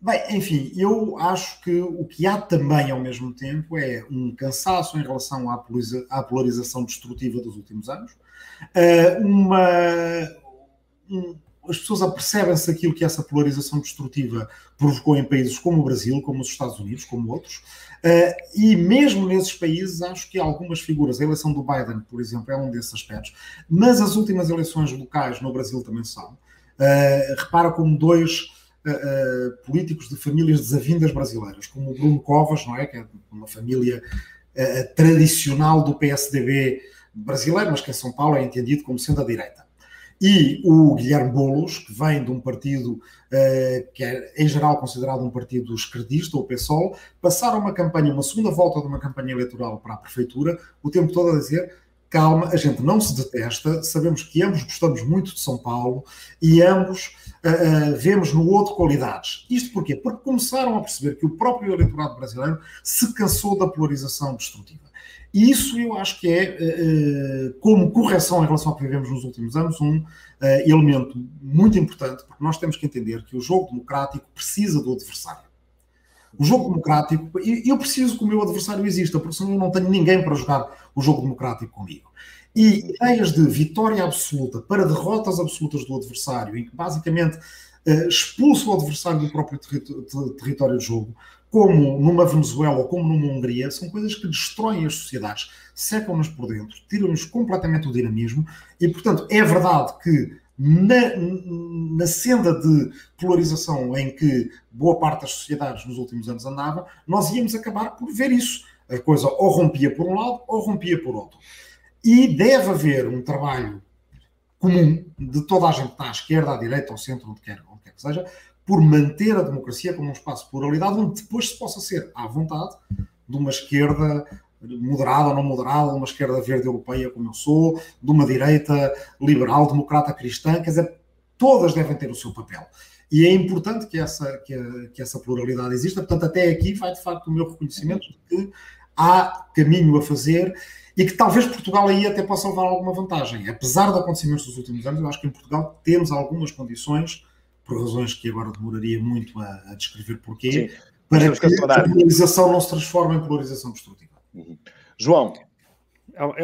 Speaker 3: bem, enfim, eu acho que o que há também ao mesmo tempo é um cansaço em relação à, à polarização destrutiva dos últimos anos, uh, uma. Um, as pessoas apercebem-se aquilo que essa polarização destrutiva provocou em países como o Brasil, como os Estados Unidos, como outros, Uh, e mesmo nesses países, acho que algumas figuras, a eleição do Biden, por exemplo, é um desses aspectos, mas as últimas eleições locais no Brasil também são. Uh, repara como dois uh, políticos de famílias desavindas brasileiras, como o Bruno Covas, não é? que é uma família tradicional do PSDB brasileiro, mas que em São Paulo é entendido como sendo a direita e o Guilherme Boulos, que vem de um partido uh, que é, em geral, considerado um partido esquerdista, ou PSOL, passaram uma campanha, uma segunda volta de uma campanha eleitoral para a Prefeitura, o tempo todo a dizer calma, a gente não se detesta, sabemos que ambos gostamos muito de São Paulo e ambos uh, uh, vemos no outro qualidades. Isto porquê? Porque começaram a perceber que o próprio eleitorado brasileiro se cansou da polarização destrutiva. Isso eu acho que é, eh, eh, como correção em relação ao que vivemos nos últimos anos, um eh, elemento muito importante, porque nós temos que entender que o jogo democrático precisa do adversário. O jogo democrático, eu preciso que o meu adversário exista, porque senão eu não tenho ninguém para jogar o jogo democrático comigo. E ideias de vitória absoluta para derrotas absolutas do adversário, em que basicamente expulsa o adversário do próprio território de jogo, como numa Venezuela ou como numa Hungria, são coisas que destroem as sociedades, secam-nas por dentro, tiram-nos completamente o dinamismo e, portanto, é verdade que na, na senda de polarização em que boa parte das sociedades nos últimos anos andava, nós íamos acabar por ver isso. A coisa ou rompia por um lado ou rompia por outro. E deve haver um trabalho comum de toda a gente à esquerda, à direita, ao centro, onde quer, onde quer que seja, por manter a democracia como um espaço de pluralidade onde depois se possa ser à vontade de uma esquerda moderada ou não moderada, de uma esquerda verde europeia como eu sou, de uma direita liberal, democrata, cristã, quer dizer, todas devem ter o seu papel. E é importante que essa, que, que essa pluralidade exista, portanto, até aqui vai de facto o meu reconhecimento de que há caminho a fazer e que talvez Portugal aí até possa levar alguma vantagem. Apesar de acontecimentos dos últimos anos, eu acho que em Portugal temos algumas condições, por razões que agora demoraria muito a, a descrever porquê, Sim. para que a polarização não se transforme em polarização destrutiva.
Speaker 1: Uhum. João.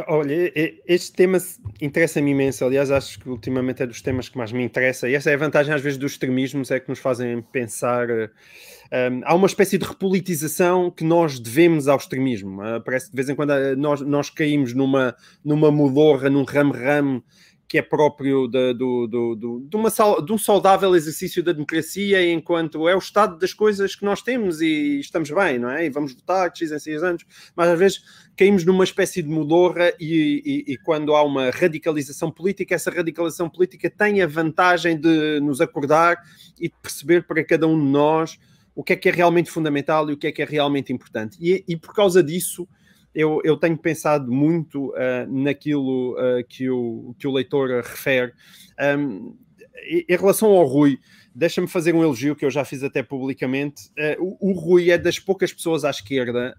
Speaker 2: Olha, este tema interessa-me imenso. Aliás, acho que ultimamente é dos temas que mais me interessa. E essa é a vantagem, às vezes, dos extremismos, é que nos fazem pensar. Um, há uma espécie de repolitização que nós devemos ao extremismo. Uh, parece que de vez em quando nós, nós caímos numa, numa mudorra, num ramo-ramo que é próprio de, do, do, do, de, uma, de um saudável exercício da democracia, enquanto é o estado das coisas que nós temos e estamos bem, não é? E vamos votar de X em 6 anos, mas às vezes caímos numa espécie de mudorra e, e, e, quando há uma radicalização política, essa radicalização política tem a vantagem de nos acordar e de perceber para cada um de nós o que é que é realmente fundamental e o que é que é realmente importante. E, e por causa disso, eu, eu tenho pensado muito uh, naquilo uh, que, o, que o leitor refere. Um, em relação ao Rui, deixa-me fazer um elogio que eu já fiz até publicamente. Uh, o, o, Rui é das poucas pessoas à esquerda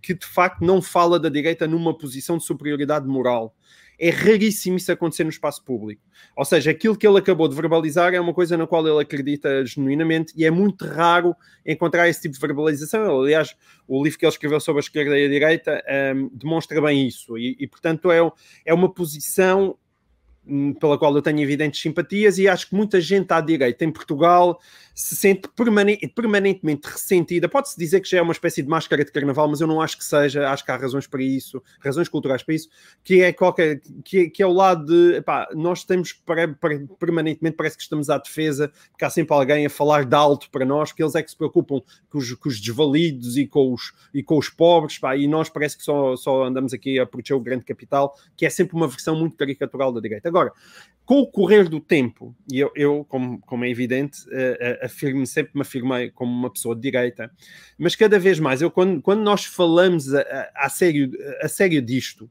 Speaker 2: que de facto não fala da direita numa posição de superioridade moral é raríssimo isso acontecer no espaço público. Ou seja, aquilo que ele acabou de verbalizar é uma coisa na qual ele acredita genuinamente e é muito raro encontrar esse tipo de verbalização. Aliás, o livro que ele escreveu sobre a esquerda e a direita um, demonstra bem isso. E, e portanto, é, é uma posição pela qual eu tenho evidentes simpatias e acho que muita gente à direita em Portugal se sente permanentemente ressentida. Pode-se dizer que já é uma espécie de máscara de carnaval, mas eu não acho que seja. Acho que há razões para isso, razões culturais para isso, que é qualquer que, que é o lado de epá, nós temos para, permanentemente, parece que estamos à defesa, porque há sempre alguém a falar de alto para nós, que eles é que se preocupam com os, com os desvalidos e com os, e com os pobres, e nós parece que só, só andamos aqui a proteger o grande capital, que é sempre uma versão muito caricatural da direita. Agora, com o correr do tempo, e eu, eu como, como é evidente, uh, afirmo, sempre me afirmei como uma pessoa de direita, mas cada vez mais, eu, quando, quando nós falamos a, a, a, sério, a sério disto,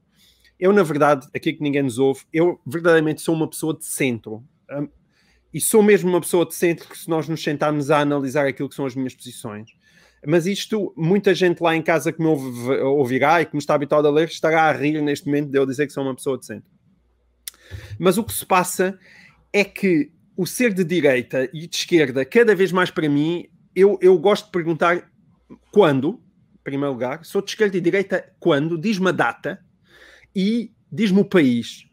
Speaker 2: eu, na verdade, aqui que ninguém nos ouve, eu verdadeiramente sou uma pessoa de centro. Um, e sou mesmo uma pessoa de centro que se nós nos sentarmos a analisar aquilo que são as minhas posições. Mas isto, muita gente lá em casa que me ouve, ouvirá e que me está habituado a ler, estará a rir neste momento de eu dizer que sou uma pessoa de centro. Mas o que se passa é que o ser de direita e de esquerda, cada vez mais para mim, eu, eu gosto de perguntar quando, em primeiro lugar, sou de esquerda e direita quando, diz-me a data e diz-me o país.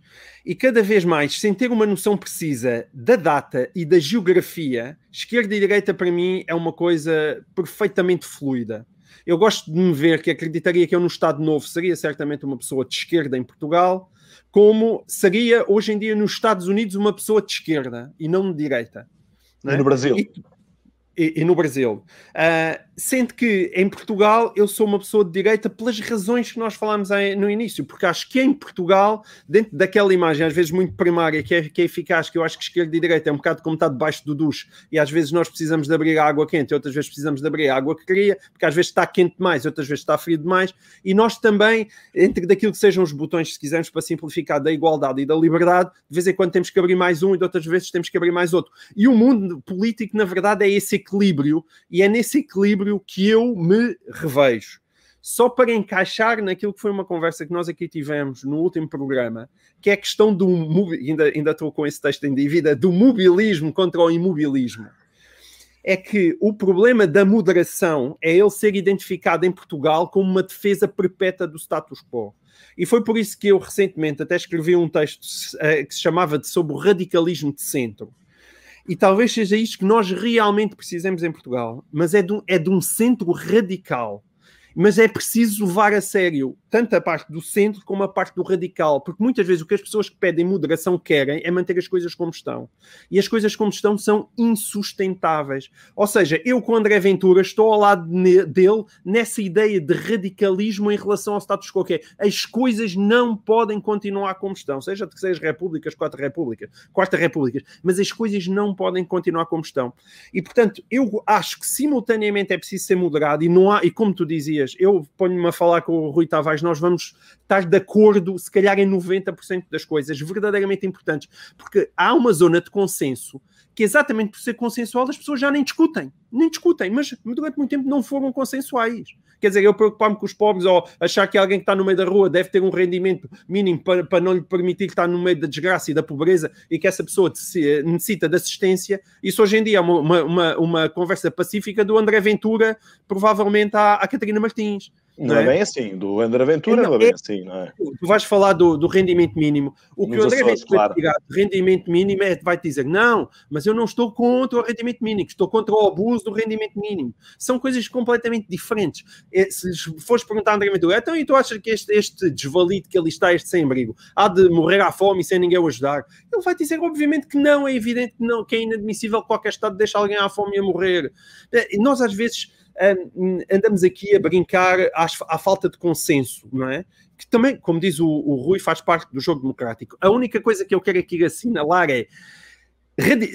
Speaker 2: E cada vez mais, sem ter uma noção precisa da data e da geografia, esquerda e direita para mim é uma coisa perfeitamente fluida. Eu gosto de me ver que acreditaria que eu no Estado Novo seria certamente uma pessoa de esquerda em Portugal, como seria hoje em dia nos Estados Unidos uma pessoa de esquerda e não de direita.
Speaker 1: Não é? E no Brasil. E,
Speaker 2: e, e no Brasil. Uh, sendo que em Portugal eu sou uma pessoa de direita pelas razões que nós falámos no início, porque acho que em Portugal, dentro daquela imagem, às vezes muito primária, que é, que é eficaz, que eu acho que esquerda e direita é um bocado como está debaixo do duche, e às vezes nós precisamos de abrir água quente, outras vezes precisamos de abrir água que queria, porque às vezes está quente demais, outras vezes está frio demais, e nós também, entre daquilo que sejam os botões, se quisermos, para simplificar, da igualdade e da liberdade, de vez em quando temos que abrir mais um e de outras vezes temos que abrir mais outro. E o mundo político, na verdade, é esse equilíbrio, e é nesse equilíbrio que eu me revejo. Só para encaixar naquilo que foi uma conversa que nós aqui tivemos no último programa, que é a questão do ainda, ainda estou com esse texto em dívida, do mobilismo contra o imobilismo. É que o problema da moderação é ele ser identificado em Portugal como uma defesa perpétua do status quo. E foi por isso que eu recentemente até escrevi um texto uh, que se chamava de sobre o radicalismo de centro E talvez seja isto que nós realmente precisamos em Portugal, mas é de um, é de um centro radical. Mas é preciso levar a sério tanto a parte do centro como a parte do radical, porque muitas vezes o que as pessoas que pedem moderação querem é manter as coisas como estão. E as coisas como estão são insustentáveis. Ou seja, eu com André Ventura estou ao lado dele nessa ideia de radicalismo em relação ao status quo, que é as coisas não podem continuar como estão, seja de seis repúblicas, quatro repúblicas, quarta repúblicas, mas as coisas não podem continuar como estão. E portanto, eu acho que simultaneamente é preciso ser moderado e não há, e como tu dizias, eu ponho-me a falar com o Rui Tavares, nós vamos estar de acordo, se calhar, em 90% das coisas verdadeiramente importantes, porque há uma zona de consenso que exatamente por ser consensual as pessoas já nem discutem, nem discutem, mas durante muito tempo não foram consensuais. Quer dizer, eu preocupar-me com os pobres ou achar que alguém que está no meio da rua deve ter um rendimento mínimo para, para não lhe permitir estar no meio da desgraça e da pobreza e que essa pessoa necessita de assistência, isso hoje em dia é uma, uma, uma conversa pacífica do André Ventura, provavelmente à, à Catarina Martins.
Speaker 1: Não, não é? é? bem assim, do André Ventura não, não é bem é, assim, não é?
Speaker 2: Tu vais falar do, do rendimento mínimo. O que o André Ventura claro. do rendimento mínimo é, vai dizer, não, mas eu não estou contra o rendimento mínimo, estou contra o abuso do rendimento mínimo. São coisas completamente diferentes. É, se fores perguntar a André Ventura, então e tu achas que este, este desvalido que ali está, este sem-abrigo, há de morrer à fome sem ninguém o ajudar? Ele vai dizer, obviamente, que não, é evidente que não, que é inadmissível que qualquer Estado deixe alguém à fome e a morrer. É, nós, às vezes andamos aqui a brincar à, falta de consenso, não é? Que também, como diz o, o, Rui, faz parte do jogo democrático. A única coisa que eu quero aqui assinalar é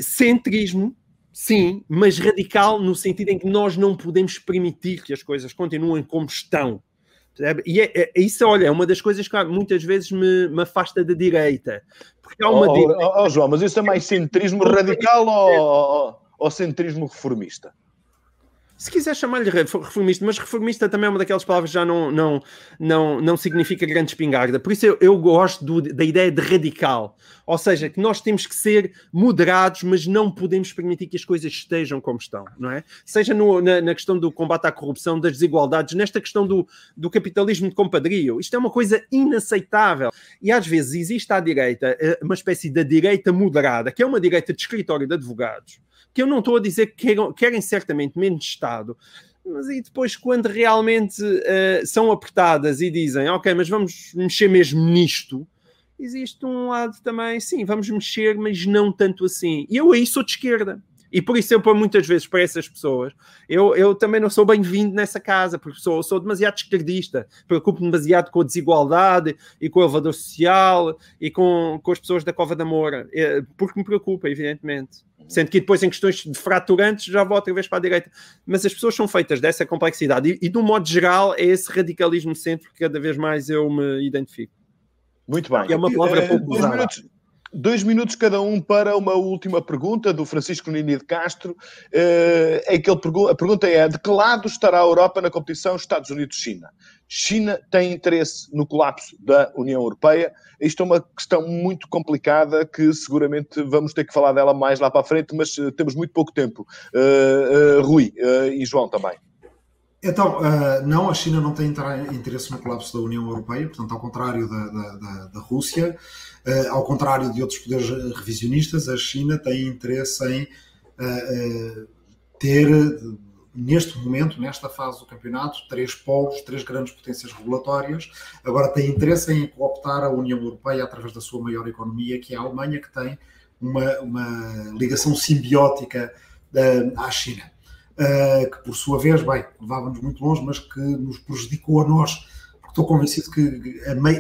Speaker 2: centrismo, sim, mas radical no sentido em que nós não podemos permitir que as coisas continuem como estão. E é, é, isso, olha, é uma das coisas que muitas vezes me, me afasta da direita.
Speaker 1: Porque há uma oh, direita... oh, oh, João, mas isso é mais centrismo radical ou, ou centrismo reformista?
Speaker 2: Se quiser chamar-lhe reformista, mas reformista também é uma daquelas palavras que já não, não, não, não significa grande espingarda. Por isso eu, eu gosto do, da ideia de radical. Ou seja, que nós temos que ser moderados, mas não podemos permitir que as coisas estejam como estão, não é? Seja no, na, na, questão do combate à corrupção, das desigualdades, nesta questão do, do capitalismo de compadrio. Isto é uma coisa inaceitável. E às vezes existe à direita eh, uma espécie de direita moderada, que é uma direita de escritório de advogados que eu não estou a dizer que querem, certamente menos Estado, mas aí depois, quando realmente uh, são apertadas e dizem, ok, mas vamos mexer mesmo nisto, existe um lado também, sim, vamos mexer, mas não tanto assim. E eu aí sou de esquerda. E por isso eu, por muitas vezes, para essas pessoas, eu, eu também não sou bem-vindo nessa casa, porque sou, sou demasiado esquerdista, preocupo-me demasiado com a desigualdade e com o elevador social e com, com as pessoas da Cova da Moura, é, porque me preocupa, evidentemente. Sendo que depois, em questões de fraturantes, já vou outra vez para a direita. Mas as pessoas são feitas dessa complexidade. E, e de um modo geral, é esse radicalismo centro que cada vez mais eu me identifico.
Speaker 1: Muito bem.
Speaker 2: E é uma palavra pouco usada.
Speaker 1: Dois minutos cada um para uma última pergunta do Francisco Nini de Castro. É que ele pergu a pergunta é: de que lado estará a Europa na competição Estados Unidos-China? China tem interesse no colapso da União Europeia. Isto é uma questão muito complicada que seguramente vamos ter que falar dela mais lá para a frente, mas uh, temos muito pouco tempo. Uh, uh, Rui e João também.
Speaker 3: Então, uh, não, a China não tem interesse no colapso da União Europeia, portanto, ao contrário da, da, da, da Rússia, uh, ao contrário de outros poderes revisionistas, a China tem interesse em uh, ter, neste momento, nesta fase do campeonato, três polos, três grandes potências regulatórias. Agora tem interesse em cooptar a União Europeia através da sua maior economia, que é a Alemanha, que tem uma, uma ligação simbiótica à China. Uh, que por sua vez, bem, levava-nos muito longe, mas que nos prejudicou a nós, porque estou convencido que a, mei,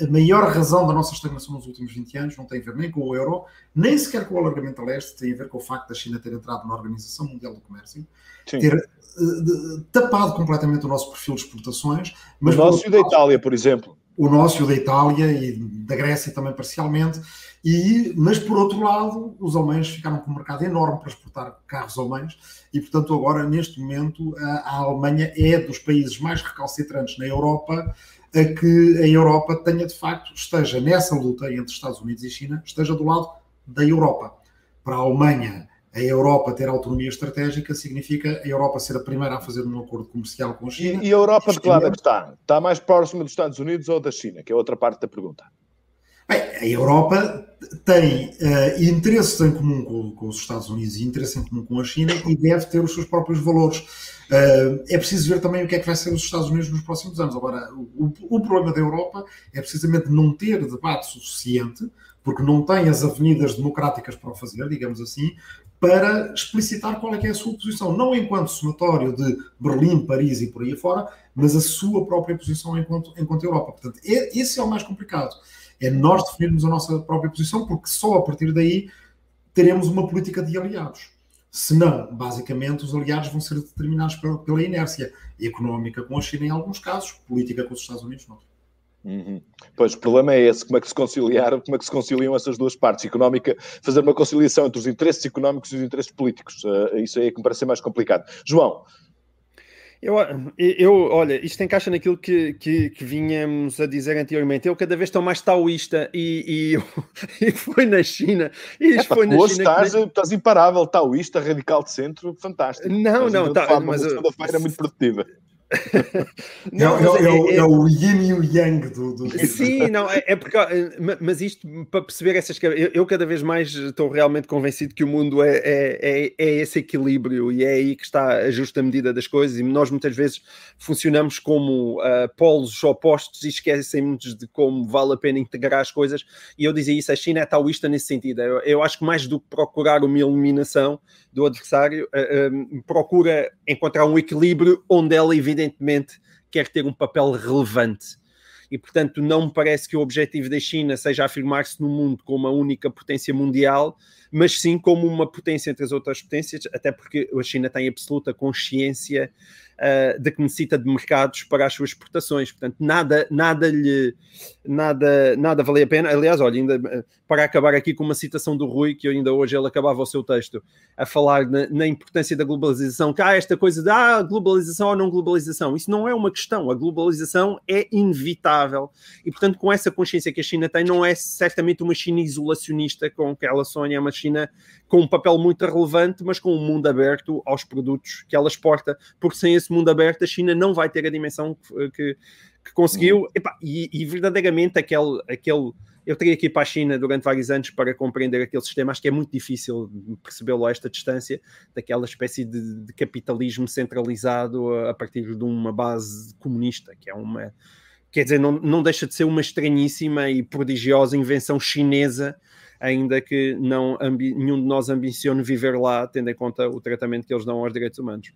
Speaker 3: a, maior razão da nossa estagnação nos últimos 20 anos não tem a ver nem com o euro, nem sequer com o alargamento a leste, tem a ver com o facto da China ter entrado na Organização Mundial do Comércio, Sim. ter uh, tapado completamente o nosso perfil de exportações.
Speaker 1: Mas o nosso e da Itália, por exemplo.
Speaker 3: O nosso e o da Itália e da Grécia também parcialmente e, mas, por outro lado, os alemães ficaram com um mercado enorme para exportar carros alemães e, portanto, agora, neste momento, a, a Alemanha é dos países mais recalcitrantes na Europa a que a Europa tenha, de facto, esteja nessa luta entre Estados Unidos e China, esteja do lado da Europa. Para a Alemanha, a Europa ter autonomia estratégica significa a Europa ser a primeira a fazer um acordo comercial com a China.
Speaker 1: E, e a Europa de que lado é que está? Está mais próxima dos Estados Unidos ou da China? Que é outra parte da pergunta.
Speaker 3: Bem, a Europa tem uh, interesses em comum com, com, os Estados Unidos e interesses em comum com a China e deve ter os seus próprios valores. Uh, é preciso ver também o que é que vai ser os Estados Unidos nos próximos anos. Agora, o, o problema da Europa é precisamente não ter debate suficiente, porque não tem as avenidas democráticas para o fazer, digamos assim, para explicitar qual é que é a sua posição, não enquanto somatório de Berlim, Paris e por aí fora, mas a sua própria posição enquanto, enquanto Europa. Portanto, esse é o mais complicado. É nós definirmos a nossa própria posição, porque só a partir daí teremos uma política de aliados. Senão, basicamente, os aliados vão ser determinados pela, pela inércia económica com a China em alguns casos, política com os Estados Unidos não.
Speaker 1: Uhum. Pois, o problema é esse, como é que se conciliar, como é que se conciliam essas duas partes, económica, fazer uma conciliação entre os interesses económicos e os interesses políticos, uh, isso aí é que me parece mais complicado. João.
Speaker 2: Eu, eu, olha, isto encaixa naquilo que, que, que vinhamos a dizer anteriormente. Eu cada vez estou mais taoísta e, e, e foi na China. E
Speaker 1: é, foi na hoje China estás, que... estás imparável, taoísta, radical de centro, fantástico.
Speaker 2: Não,
Speaker 1: estás
Speaker 2: não, tá, mas.
Speaker 1: Segunda-feira muito produtiva.
Speaker 3: Não, é, é, é, é, o yin e o yang do. do...
Speaker 2: Sim, não, é, é, porque. Eh, mas isto, para perceber essas. Eu, eu, cada vez mais estou realmente convencido que o mundo é, é, é, esse equilíbrio e é aí que está a justa medida das coisas. E nós muitas vezes funcionamos como uh, polos opostos e esquecemos de como vale a pena integrar as coisas. E eu dizia isso, a China é taoísta nesse sentido. Eu, eu acho que mais do que procurar uma eliminação do adversário, uh, uh, procura encontrar um equilíbrio onde ela, evidentemente, quer ter um papel relevante. E, portanto, não me parece que o objetivo da China seja afirmar-se no mundo como a única potência mundial, mas sim como uma potência entre as outras potências, até porque a China tem absoluta consciência de que necessita de mercados para as suas exportações. Portanto, nada, nada lhe nada, nada valia a pena. Aliás, olha, ainda eh, para acabar aqui com uma citação do Rui, que ainda hoje ele acabava o seu texto a falar na, na importância da globalização, que há esta coisa de ah, globalização ou não globalização. Isso não é uma questão. A globalização é inevitável. E, portanto, com essa consciência que a China tem, não é certamente uma China isolacionista com que ela sonha, é uma China com um papel muito relevante, mas com um mundo aberto aos produtos que ela exporta, porque sem esse mundo aberto a China não vai ter a dimensão que, que, que conseguiu. Epá, e, e, verdadeiramente aquele, aquele. Eu teria que ir para a China durante vários anos para compreender aquele sistema. Acho que é muito difícil percebê-lo a esta distância, daquela espécie de, de capitalismo centralizado a, a partir de uma base comunista, que é uma quer dizer, não, não deixa de ser uma estranhíssima e prodigiosa invenção chinesa ainda que não nenhum de nós ambicione viver lá, tendo em conta o tratamento que eles dão aos direitos humanos.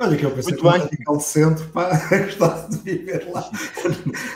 Speaker 3: Olha que eu pensei Muito que bem. o radical centro pá, gostasse de viver lá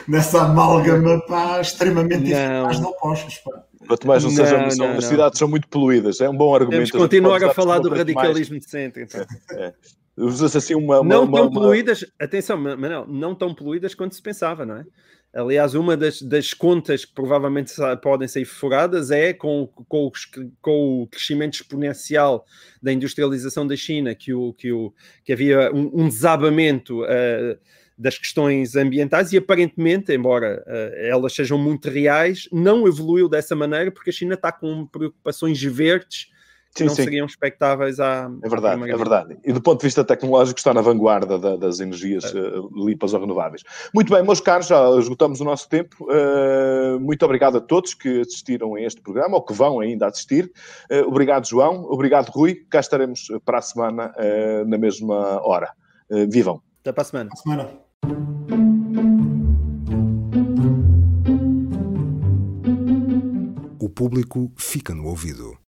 Speaker 3: nessa amálgama pá, extremamente eficaz de opostos. Pá.
Speaker 1: Quanto mais não, não seja ambição, as cidades são muito poluídas, é um bom argumento.
Speaker 2: Temos continuar a falar do radicalismo mais... de centro. Então. É, é.
Speaker 1: Usa-se assim uma, uma,
Speaker 2: Não
Speaker 1: uma,
Speaker 2: tão uma... poluídas, atenção, Manel, não tão poluídas quanto se pensava, não é? Aliás, uma das, das contas que provavelmente podem ser furadas é com, com, o, com o crescimento exponencial da industrialização da China, que, o, que, o, que havia um, um desabamento uh, das questões ambientais e aparentemente, embora uh, elas sejam muito reais, não evoluiu dessa maneira porque a China está com preocupações verdes sim, não sim. seriam expectáveis à.
Speaker 1: É verdade, é verdade. E do ponto de vista tecnológico está na vanguarda da, das energias é. uh, limpas ou renováveis. Muito bem, meus caros, já esgotamos o nosso tempo. Uh, muito obrigado a todos que assistiram a este programa ou que vão ainda assistir. Uh, obrigado, João. Obrigado, Rui. Cá estaremos para a semana na mesma hora. vivam.
Speaker 2: Até para a semana.
Speaker 3: Para a semana.
Speaker 4: O público fica no ouvido.